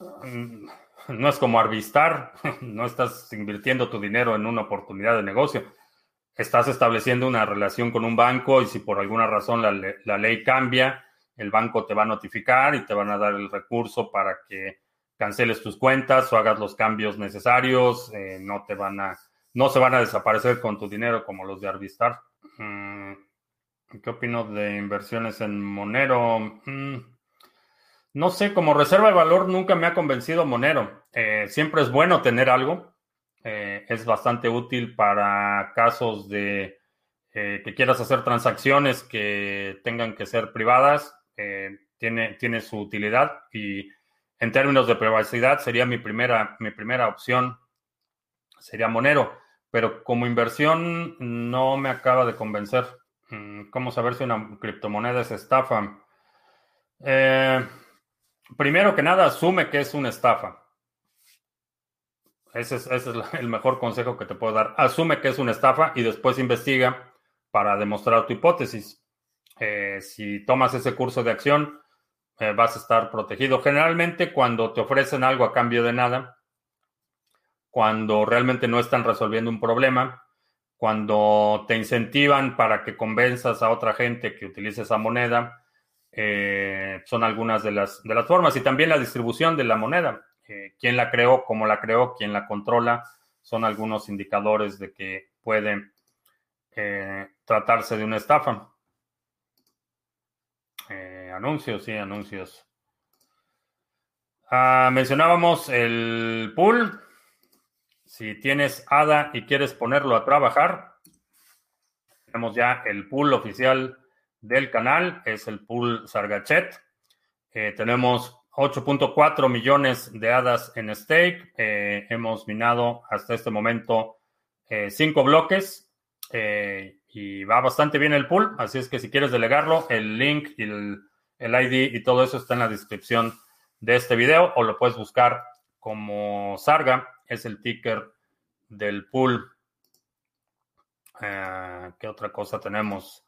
Mm, no es como Arvistar. No estás invirtiendo tu dinero en una oportunidad de negocio. Estás estableciendo una relación con un banco y si por alguna razón la, la ley cambia, el banco te va a notificar y te van a dar el recurso para que canceles tus cuentas o hagas los cambios necesarios, eh, no te van a, no se van a desaparecer con tu dinero como los de Arvistar. Mm, ¿Qué opino de inversiones en Monero? Mm, no sé, como reserva de valor nunca me ha convencido Monero. Eh, siempre es bueno tener algo. es bastante útil para casos de que quieras hacer transacciones que tengan que ser privadas. tiene, tiene su utilidad y en términos de privacidad sería mi primera, mi primera opción, sería Monero, pero como inversión no me acaba de convencer. Mm, ¿Cómo saber si una criptomoneda es estafa? Eh, primero que nada, asume que es una estafa. Ese es, el mejor consejo que te puedo dar. Asume que es una estafa y después investiga para demostrar tu hipótesis. Eh, si tomas ese curso de acción, eh, vas a estar protegido. Generalmente cuando te ofrecen algo a cambio de nada, cuando realmente no están resolviendo un problema, cuando te incentivan para que convenzas a otra gente que utilice esa moneda, eh, son algunas de las, de las formas. Y también la distribución de la moneda. Eh, quién la creó, cómo la creó, quién la controla, son algunos indicadores de que puede tratarse de una estafa. Anuncios, sí, anuncios. Ah, mencionábamos el pool. Si tienes ADA y quieres ponerlo a trabajar, tenemos ya el pool oficial del canal, es el pool Sargachet. Eh, tenemos 8.4 millones de hadas en stake. Eh, hemos minado hasta este momento 5 eh, bloques y va bastante bien el pool. Así es que si quieres delegarlo, el link y el, el ID y todo eso está en la descripción de este video o lo puedes buscar como Sarga es el ticker del pool. Eh, ¿Qué otra cosa tenemos?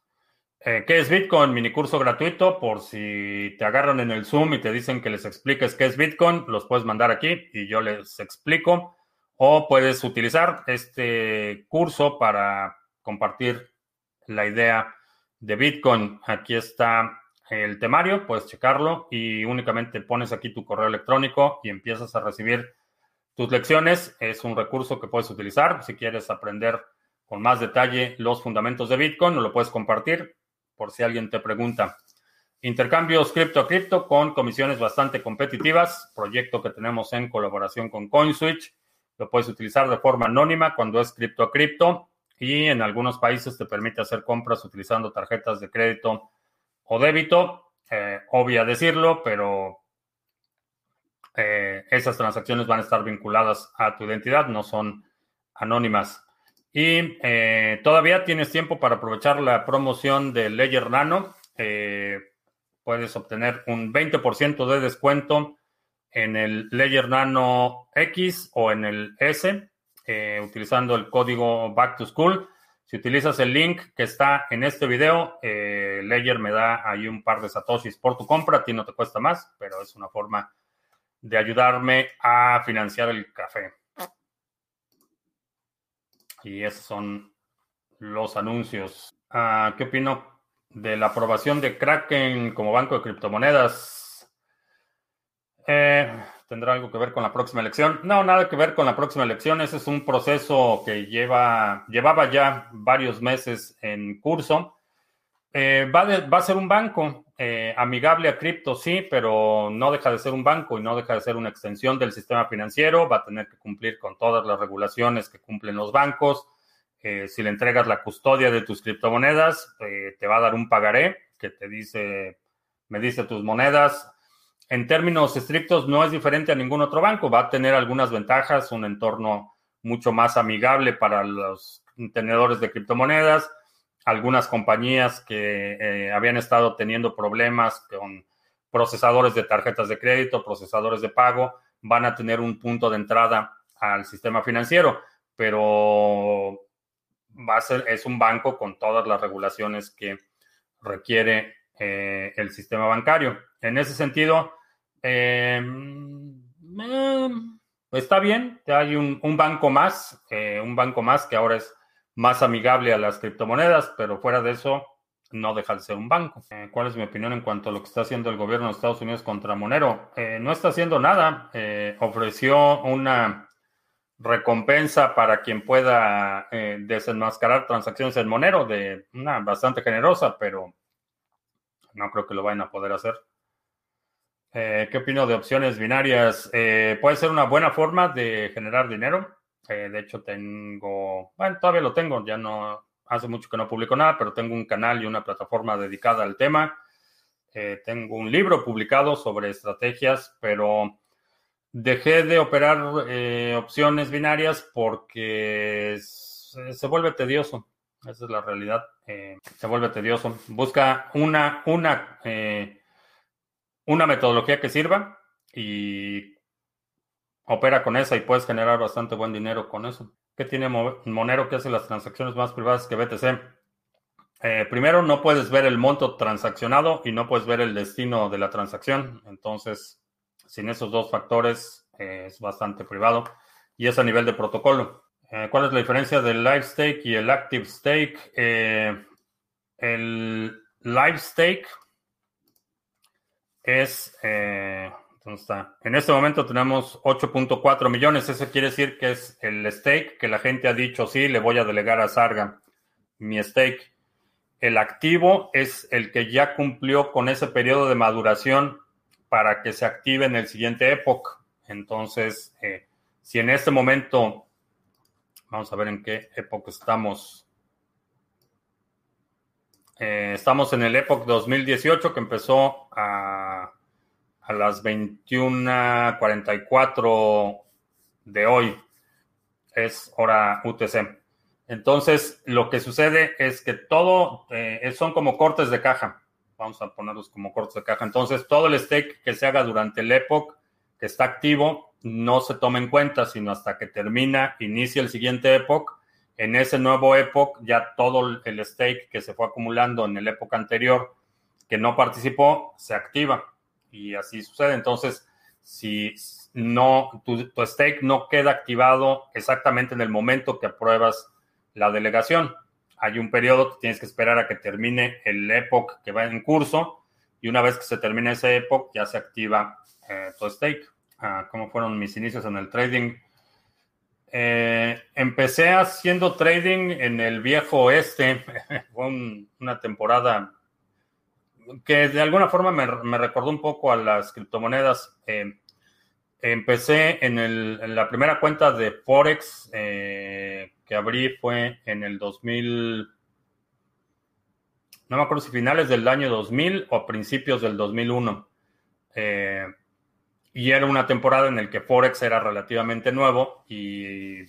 Eh, ¿Qué es Bitcoin? Mini curso gratuito. Por si te agarran en el Zoom y te dicen que les expliques qué es Bitcoin, los puedes mandar aquí y yo les explico. O puedes utilizar este curso para compartir la idea de Bitcoin. Aquí está el temario, puedes checarlo y únicamente pones aquí tu correo electrónico y empiezas a recibir tus lecciones es un recurso que puedes utilizar si quieres aprender con más detalle los fundamentos de Bitcoin, lo puedes compartir por si alguien te pregunta. Intercambios cripto a cripto con comisiones bastante competitivas, proyecto que tenemos en colaboración con CoinSwitch. Lo puedes utilizar de forma anónima cuando es cripto a cripto y en algunos países te permite hacer compras utilizando tarjetas de crédito o débito. Eh, obvia decirlo, pero eh, esas transacciones van a estar vinculadas a tu identidad, no son anónimas. Y eh, todavía tienes tiempo para aprovechar la promoción de Ledger Nano. Eh, puedes obtener un 20% de descuento en el Ledger Nano X o en el S utilizando el código Back to School. Si utilizas el link que está en este video, Ledger me da ahí un par de satoshis por tu compra. A ti no te cuesta más, pero es una forma de ayudarme a financiar el café. Y esos son los anuncios. Ah, ¿Qué opino de la aprobación de Kraken como banco de criptomonedas? Eh, ¿Tendrá algo que ver con la próxima elección? No, nada que ver con la próxima elección. Ese es un proceso que lleva, llevaba ya varios meses en curso. Eh, va, a ser un banco. Eh, amigable a cripto, sí, pero no deja de ser un banco y no deja de ser una extensión del sistema financiero. Va a tener que cumplir con todas las regulaciones que cumplen los bancos. Eh, si le entregas la custodia de tus criptomonedas, te va a dar un pagaré que te dice, me dice tus monedas. En términos estrictos, no es diferente a ningún otro banco. Va a tener algunas ventajas, un entorno mucho más amigable para los tenedores de criptomonedas algunas compañías que eh, habían estado teniendo problemas con procesadores de tarjetas de crédito, procesadores de pago, van a tener un punto de entrada al sistema financiero, pero va a ser, es un banco con todas las regulaciones que requiere eh, el sistema bancario. En ese sentido, em, em, está bien, hay un, banco más, eh, un banco más que ahora es más amigable a las criptomonedas, pero fuera de eso, no deja de ser un banco. Eh, ¿Cuál es mi opinión en cuanto a lo que está haciendo el gobierno de Estados Unidos contra Monero? Eh, no está haciendo nada. Eh, ofreció una recompensa para quien pueda desenmascarar transacciones en Monero de una bastante generosa, pero no creo que lo vayan a poder hacer. ¿Qué opino de opciones binarias? puede ser una buena forma de generar dinero. Eh, de hecho, tengo, bueno, todavía lo tengo, ya no, hace mucho que no publico nada, pero tengo un canal y una plataforma dedicada al tema. Eh, tengo un libro publicado sobre estrategias, pero dejé de operar opciones binarias porque se vuelve tedioso. Esa es la realidad. Eh, se vuelve tedioso. Busca una, una, eh, una metodología que sirva y opera con esa y puedes generar bastante buen dinero con eso. ¿Qué tiene Monero que hace las transacciones más privadas que BTC? Eh, primero, no puedes ver el monto transaccionado y no puedes ver el destino de la transacción. Entonces, sin esos dos factores, es bastante privado y es a nivel de protocolo. Eh, ¿Cuál es la diferencia del live stake y el active stake? Eh, el live stake es, eh, ¿dónde está? En este momento tenemos 8.4 millones. Eso quiere decir que es el stake que la gente ha dicho, sí, le voy a delegar a Sarga mi stake. El activo es el que ya cumplió con ese periodo de maduración para que se active en el siguiente época. Entonces, si en este momento Vamos a ver en qué época estamos. Eh, estamos en el época 2018 que empezó a, a las 21.44 de hoy. Es hora UTC. Entonces, lo que sucede es que todo eh, son como cortes de caja. Vamos a ponerlos como cortes de caja. Entonces, todo el stake que se haga durante el epoch está activo no se toma en cuenta, sino hasta que termina, inicia el siguiente epoch. En ese nuevo epoch, ya todo el stake que se fue acumulando en el época anterior, que no participó, se activa. Y así sucede. Entonces, si no, tu, tu stake no queda activado exactamente en el momento que apruebas la delegación. Hay un periodo que tienes que esperar a que termine el epoch que va en curso y una vez que se termine ese epoch ya se activa eh, tu stake cómo fueron mis inicios en el trading. Eh, empecé haciendo trading en el viejo oeste. Fue una temporada que de alguna forma me, recordó un poco a las criptomonedas. Eh, empecé en, la primera cuenta de Forex eh, que abrí fue en el 2000. No me acuerdo si finales del año 2000 o principios del 2001. Eh, y era una temporada en la que Forex era relativamente nuevo y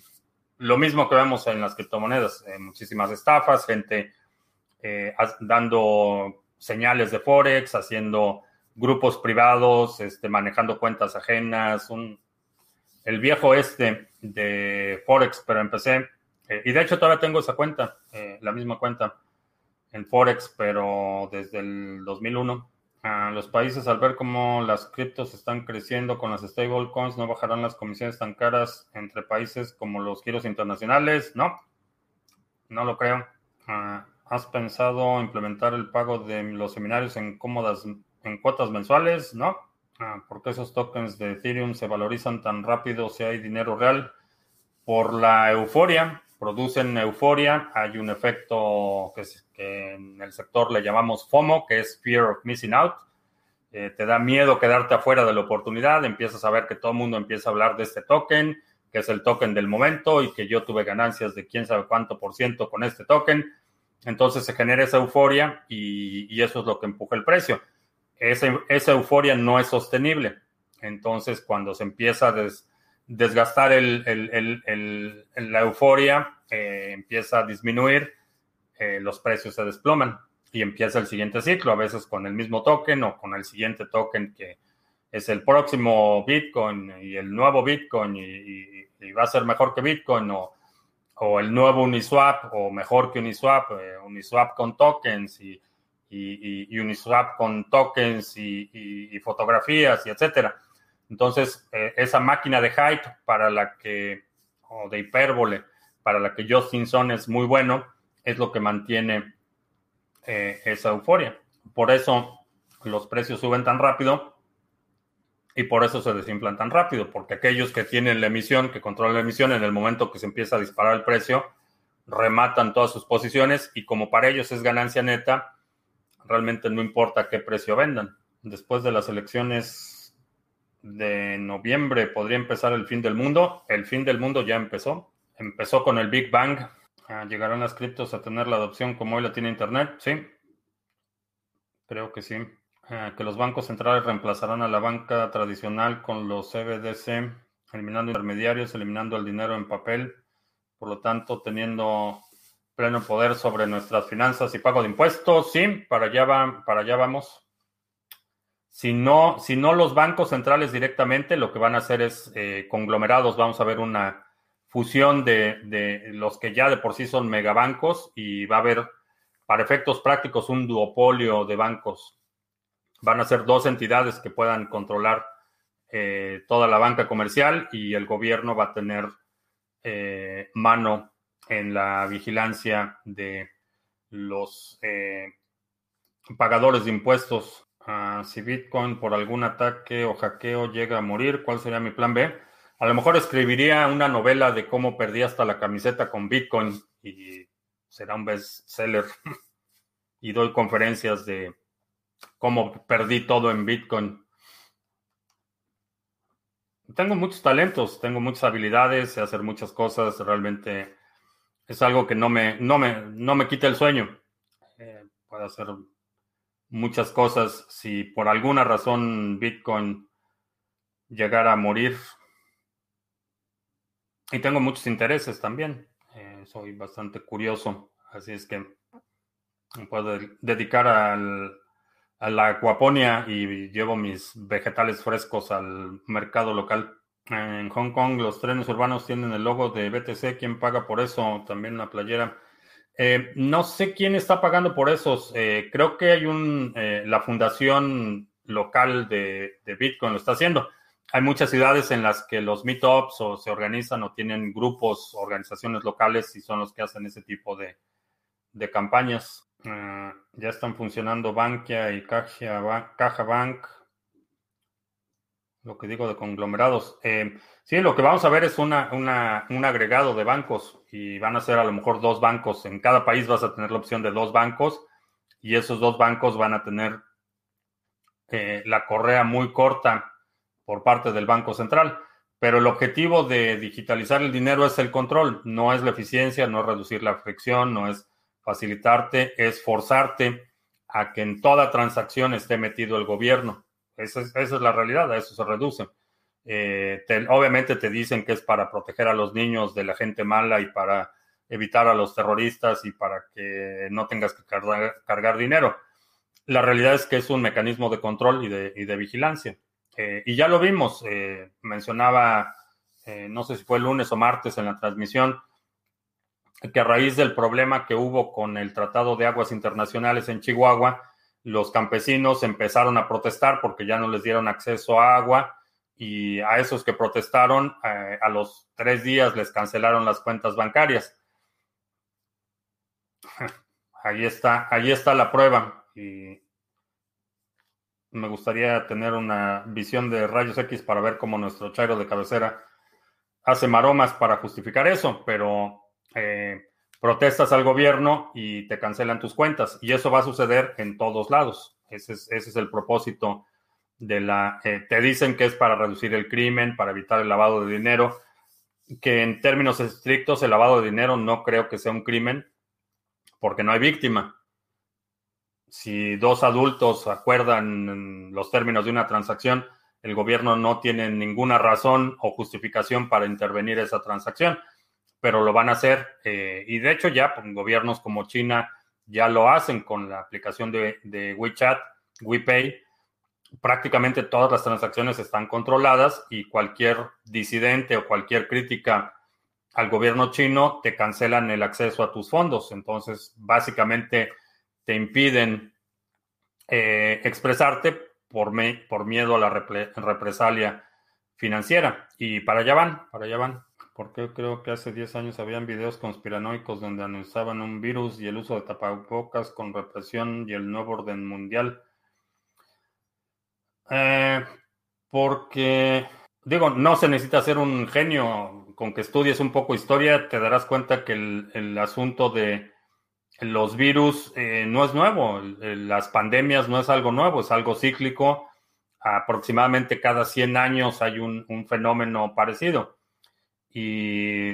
lo mismo que vemos en las criptomonedas, eh, muchísimas estafas, gente eh, dando señales de Forex, haciendo grupos privados, este, manejando cuentas ajenas, un, el viejo este de Forex, pero empecé, eh, y de hecho todavía tengo esa cuenta, la misma cuenta en Forex, pero desde el 2001 los países al ver cómo las criptos están creciendo con las stablecoins no bajarán las comisiones tan caras entre países como los giros internacionales. No, no lo creo. Ah, ¿Has pensado implementar el pago de los seminarios en cómodas en cuotas mensuales? No. Ah, ¿Por qué esos tokens de Ethereum se valorizan tan rápido si hay dinero real? Por la euforia producen euforia. Hay un efecto que, en el sector le llamamos FOMO, que es Fear of Missing Out. Eh, te da miedo quedarte afuera de la oportunidad, empiezas a ver que todo el mundo empieza a hablar de este token, que es el token del momento y que yo tuve ganancias de quién sabe cuánto por ciento con este token. Entonces se genera esa euforia y, eso es lo que empuja el precio. esa euforia no es sostenible. Entonces cuando se empieza a desgastar la euforia, eh, empieza a disminuir, eh, los precios se desploman y empieza el siguiente ciclo, a veces con el mismo token o con el siguiente token que es el próximo Bitcoin y el nuevo Bitcoin y, va a ser mejor que Bitcoin o, o, el nuevo Uniswap o mejor que Uniswap, eh, Uniswap con tokens y, Uniswap con tokens y, fotografías y etcétera. Entonces, eh, esa máquina de hype para la que, o de hipérbole, para la que Justin Son es muy bueno, es lo que mantiene eh, esa euforia. Por eso los precios suben tan rápido y por eso se desinflan tan rápido, porque aquellos que tienen la emisión, que controlan la emisión, en el momento que se empieza a disparar el precio, rematan todas sus posiciones y como para ellos es ganancia neta, realmente no importa qué precio vendan. Después de las elecciones de noviembre podría empezar el fin del mundo. El fin del mundo ya empezó. Empezó con el Big Bang. ¿Llegarán las criptos a tener la adopción como hoy la tiene Internet? Sí. Creo que sí. Ah, que los bancos centrales reemplazarán a la banca tradicional con los CBDC, eliminando intermediarios, eliminando el dinero en papel, por lo tanto, teniendo pleno poder sobre nuestras finanzas y pago de impuestos. Sí, para allá, va, para allá vamos. Si no, si no los bancos centrales directamente, lo que van a hacer es eh, conglomerados. Vamos a ver una fusión de, de, los que ya de por sí son megabancos y va a haber, para efectos prácticos, un duopolio de bancos. Van a ser dos entidades que puedan controlar eh, toda la banca comercial y el gobierno va a tener eh, mano en la vigilancia de los eh, pagadores de impuestos si Bitcoin por algún ataque o hackeo llega a morir, ¿cuál sería mi plan B? A lo mejor escribiría una novela de cómo perdí hasta la camiseta con Bitcoin y será un bestseller. y doy conferencias de cómo perdí todo en Bitcoin. Tengo muchos talentos, tengo muchas habilidades, sé hacer muchas cosas, realmente es algo que no me, no me, no me quita el sueño. Eh, puedo hacer muchas cosas. Si por alguna razón Bitcoin llegara a morir, y tengo muchos intereses también, eh, soy bastante curioso, así es que me puedo dedicar al, a la acuaponia y llevo mis vegetales frescos al mercado local. En Hong Kong los trenes urbanos tienen el logo de BTC. ¿Quién paga por eso? También una playera. Eh, no sé quién está pagando por esos. Eh, creo que hay un, eh, la fundación local de, Bitcoin lo está haciendo. Hay muchas ciudades en las que los meetups o se organizan o tienen grupos, organizaciones locales y son los que hacen ese tipo de, de campañas. ya están funcionando Bankia y Caja, Bank. Lo que digo de conglomerados. Sí, lo que vamos a ver es una, un agregado de bancos y van a ser a lo mejor dos bancos. En cada país vas a tener la opción de dos bancos y esos dos bancos van a tener eh, la correa muy corta por parte del Banco Central. Pero el objetivo de digitalizar el dinero es el control, no es la eficiencia, no es reducir la fricción, no es facilitarte, es forzarte a que en toda transacción esté metido el gobierno. Esa es, la realidad, a eso se reduce. Eh, obviamente te dicen que es para proteger a los niños de la gente mala y para evitar a los terroristas y para que no tengas que cargar, dinero. La realidad es que es un mecanismo de control y de, vigilancia. Eh, y ya lo vimos, eh, mencionaba, no sé si fue el lunes o martes en la transmisión, que a raíz del problema que hubo con el Tratado de Aguas Internacionales en Chihuahua, los campesinos empezaron a protestar porque ya no les dieron acceso a agua y a esos que protestaron, eh, a los tres días les cancelaron las cuentas bancarias. Ahí está, ahí está la prueba. Me gustaría tener una visión de rayos X para ver cómo nuestro chairo de cabecera hace maromas para justificar eso, pero eh, protestas al gobierno y te cancelan tus cuentas. Y eso va a suceder en todos lados. Ese es, ese es el propósito de la, eh, te dicen que es para reducir el crimen, para evitar el lavado de dinero, que en términos estrictos el lavado de dinero no creo que sea un crimen porque no hay víctima. Si dos adultos acuerdan los términos de una transacción, el gobierno no tiene ninguna razón o justificación para intervenir esa transacción, pero lo van a hacer. Eh, y de hecho ya pues, gobiernos como China ya lo hacen con la aplicación de, de WeChat, WePay, prácticamente todas las transacciones están controladas y cualquier disidente o cualquier crítica al gobierno chino te cancelan el acceso a tus fondos. Entonces, básicamente te impiden eh, expresarte por, miedo a la represalia financiera. Y para allá van, para allá van. Porque creo que hace 10 años habían videos conspiranoicos donde anunciaban un virus y el uso de tapabocas con represión y el nuevo orden mundial. Eh, porque, digo, no se necesita ser un genio. Con que estudies un poco historia, te darás cuenta que el, asunto de los virus eh, no es nuevo. las pandemias no es algo nuevo, es algo cíclico. aproximadamente cada 100 años hay un, fenómeno parecido. Y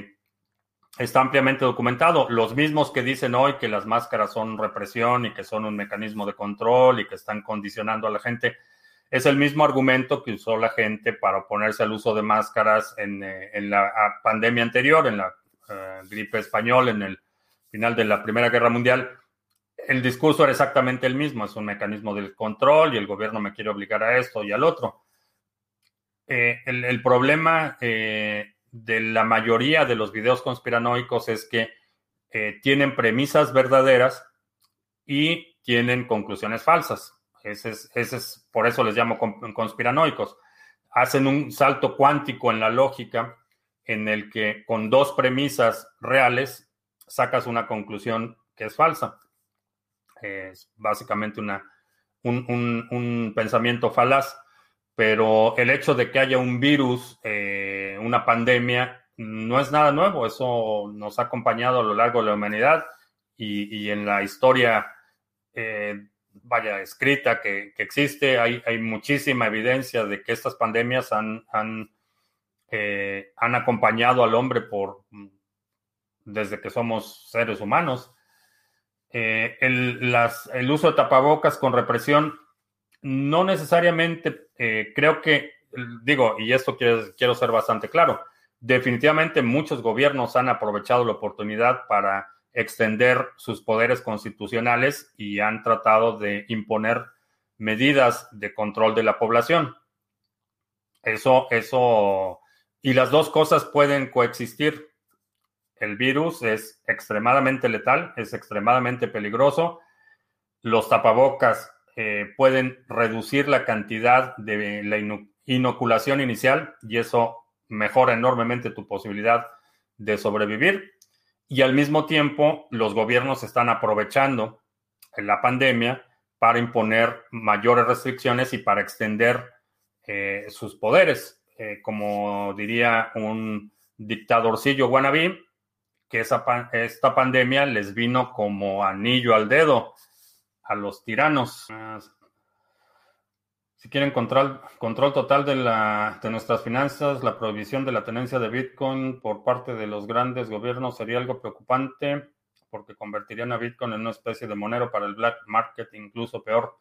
está ampliamente documentado. Los mismos que dicen hoy que las máscaras son represión y que son un mecanismo de control y que están condicionando a la gente, es el mismo argumento que usó la gente para oponerse al uso de máscaras en, eh, la pandemia anterior, en la eh, gripe española, en el final de la Primera Guerra Mundial el discurso era exactamente el mismo, es un mecanismo del control y el gobierno me quiere obligar a esto y al otro. Eh, el, problema eh, de la mayoría de los videos conspiranoicos es que eh, tienen premisas verdaderas y tienen conclusiones falsas. Ese es, por eso les llamo conspiranoicos. Hacen un salto cuántico en la lógica en el que con dos premisas reales sacas una conclusión que es falsa. Es básicamente una, un, pensamiento falaz, pero el hecho de que haya un virus, eh, una pandemia, no es nada nuevo, eso nos ha acompañado a lo largo de la humanidad y, en la historia, eh, vaya, escrita que, existe, hay, hay, muchísima evidencia de que estas pandemias han, han, eh, han acompañado al hombre por desde que somos seres humanos. Eh, el, uso de tapabocas con represión, no necesariamente eh, creo que, digo, y esto quiero, quiero ser bastante claro, definitivamente muchos gobiernos han aprovechado la oportunidad para extender sus poderes constitucionales y han tratado de imponer medidas de control de la población. Eso, eso, y las dos cosas pueden coexistir el virus es extremadamente letal, es extremadamente peligroso. Los tapabocas eh, pueden reducir la cantidad de la inoculación inicial y eso mejora enormemente tu posibilidad de sobrevivir. Y al mismo tiempo, los gobiernos están aprovechando la pandemia para imponer mayores restricciones y para extender eh, sus poderes. Eh, como diría un dictadorcillo wannabe, que esta pandemia les vino como anillo al dedo a los tiranos. Si quieren control, control total de, la, de nuestras finanzas, la prohibición de la tenencia de Bitcoin por parte de los grandes gobiernos sería algo preocupante porque convertirían a Bitcoin en una especie de monero para el black market, incluso peor.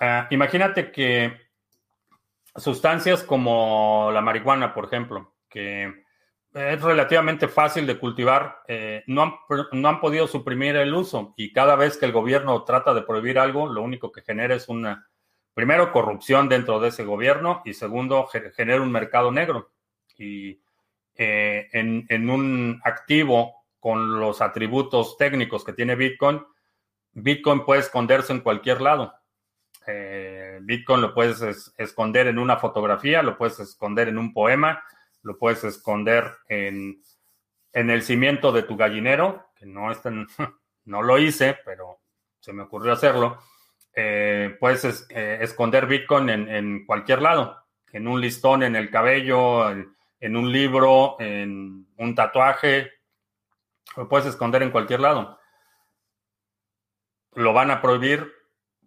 Ah, imagínate que sustancias como la marihuana, por ejemplo, que es relativamente fácil de cultivar, eh, no, han, no, han, podido suprimir el uso y cada vez que el gobierno trata de prohibir algo, lo único que genera es una, primero, corrupción dentro de ese gobierno y segundo, genera un mercado negro. Y eh, en, en, un activo con los atributos técnicos que tiene Bitcoin, Bitcoin puede esconderse en cualquier lado. Eh, Bitcoin lo puedes esconder en una fotografía, lo puedes esconder en un poema, lo puedes esconder en, el cimiento de tu gallinero, que no, es no lo hice, pero se me ocurrió hacerlo. Eh, puedes eh, esconder Bitcoin en, cualquier lado, en un listón, en el cabello, en, un libro, en un tatuaje, lo puedes esconder en cualquier lado. Lo van a prohibir,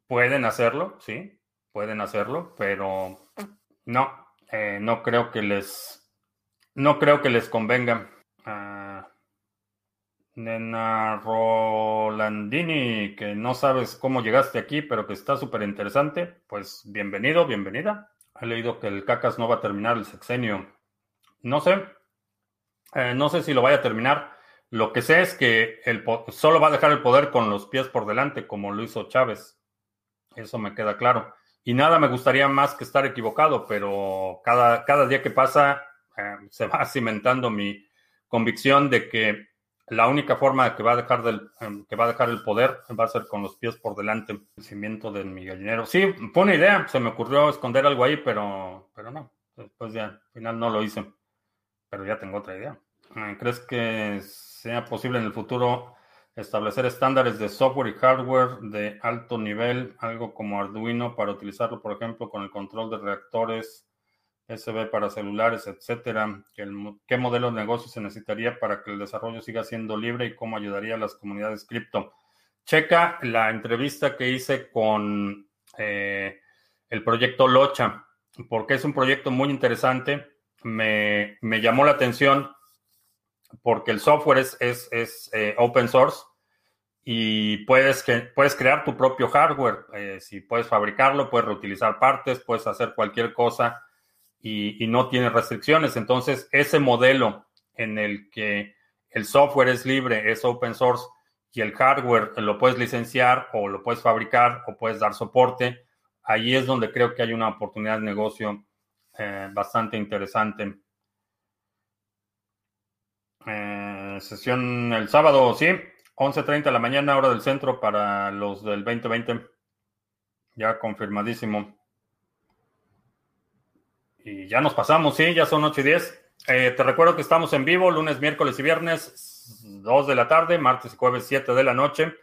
pueden hacerlo, sí, pueden hacerlo, pero no, eh, no creo que les no creo que les convenga. a Nena Rolandini, que no sabes cómo llegaste aquí, pero que está súper interesante. Pues bienvenido, bienvenida. He leído que el CACAS no va a terminar el sexenio. No sé. Eh, no sé si lo vaya a terminar. Lo que sé es que el solo va a dejar el poder con los pies por delante, como lo hizo Chávez. Eso me queda claro. Y nada me gustaría más que estar equivocado, pero cada, cada día que pasa eh, se va cimentando mi convicción de que la única forma que va a dejar del, em, que va a dejar el poder va a ser con los pies por delante, el cimiento de mi gallinero. Sí, fue una idea, se me ocurrió esconder algo ahí, pero, pero no. Después ya, al final no lo hice. Pero ya tengo otra idea. Eh, ¿Crees que sea posible en el futuro establecer estándares de software y hardware de alto nivel, algo como Arduino, para utilizarlo, por ejemplo, con el control de reactores SB para celulares, etcétera. ¿Qué modelo de negocio se necesitaría para que el desarrollo siga siendo libre y cómo ayudaría a las comunidades cripto? Checa la entrevista que hice con eh, el proyecto Locha, porque es un proyecto muy interesante. Me, llamó la atención porque el software es, es, eh, open source y puedes, que, puedes crear tu propio hardware. Eh, si puedes fabricarlo, puedes reutilizar partes, puedes hacer cualquier cosa y, no tiene restricciones. Entonces, ese modelo en el que el software es libre, es open source y el hardware lo puedes licenciar o lo puedes fabricar o puedes dar soporte, ahí es donde creo que hay una oportunidad de negocio eh, bastante interesante. Eh, sesión el sábado, sí, 11.30 de la mañana, hora del centro para los del 2020. Ya confirmadísimo. Y ya nos pasamos, sí, ya son 8 y 10. Eh, te recuerdo que estamos en vivo lunes, miércoles y viernes, 2 de la tarde, martes y jueves, 7 de la noche.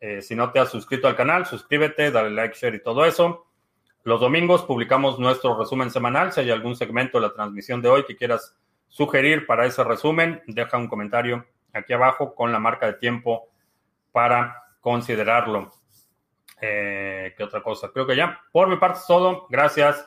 Eh, si no te has suscrito al canal, suscríbete, dale like, share y todo eso. Los domingos publicamos nuestro resumen semanal. Si hay algún segmento de la transmisión de hoy que quieras sugerir para ese resumen, deja un comentario aquí abajo con la marca de tiempo para considerarlo. Eh, ¿Qué otra cosa? Creo que ya. Por mi parte es todo. Gracias.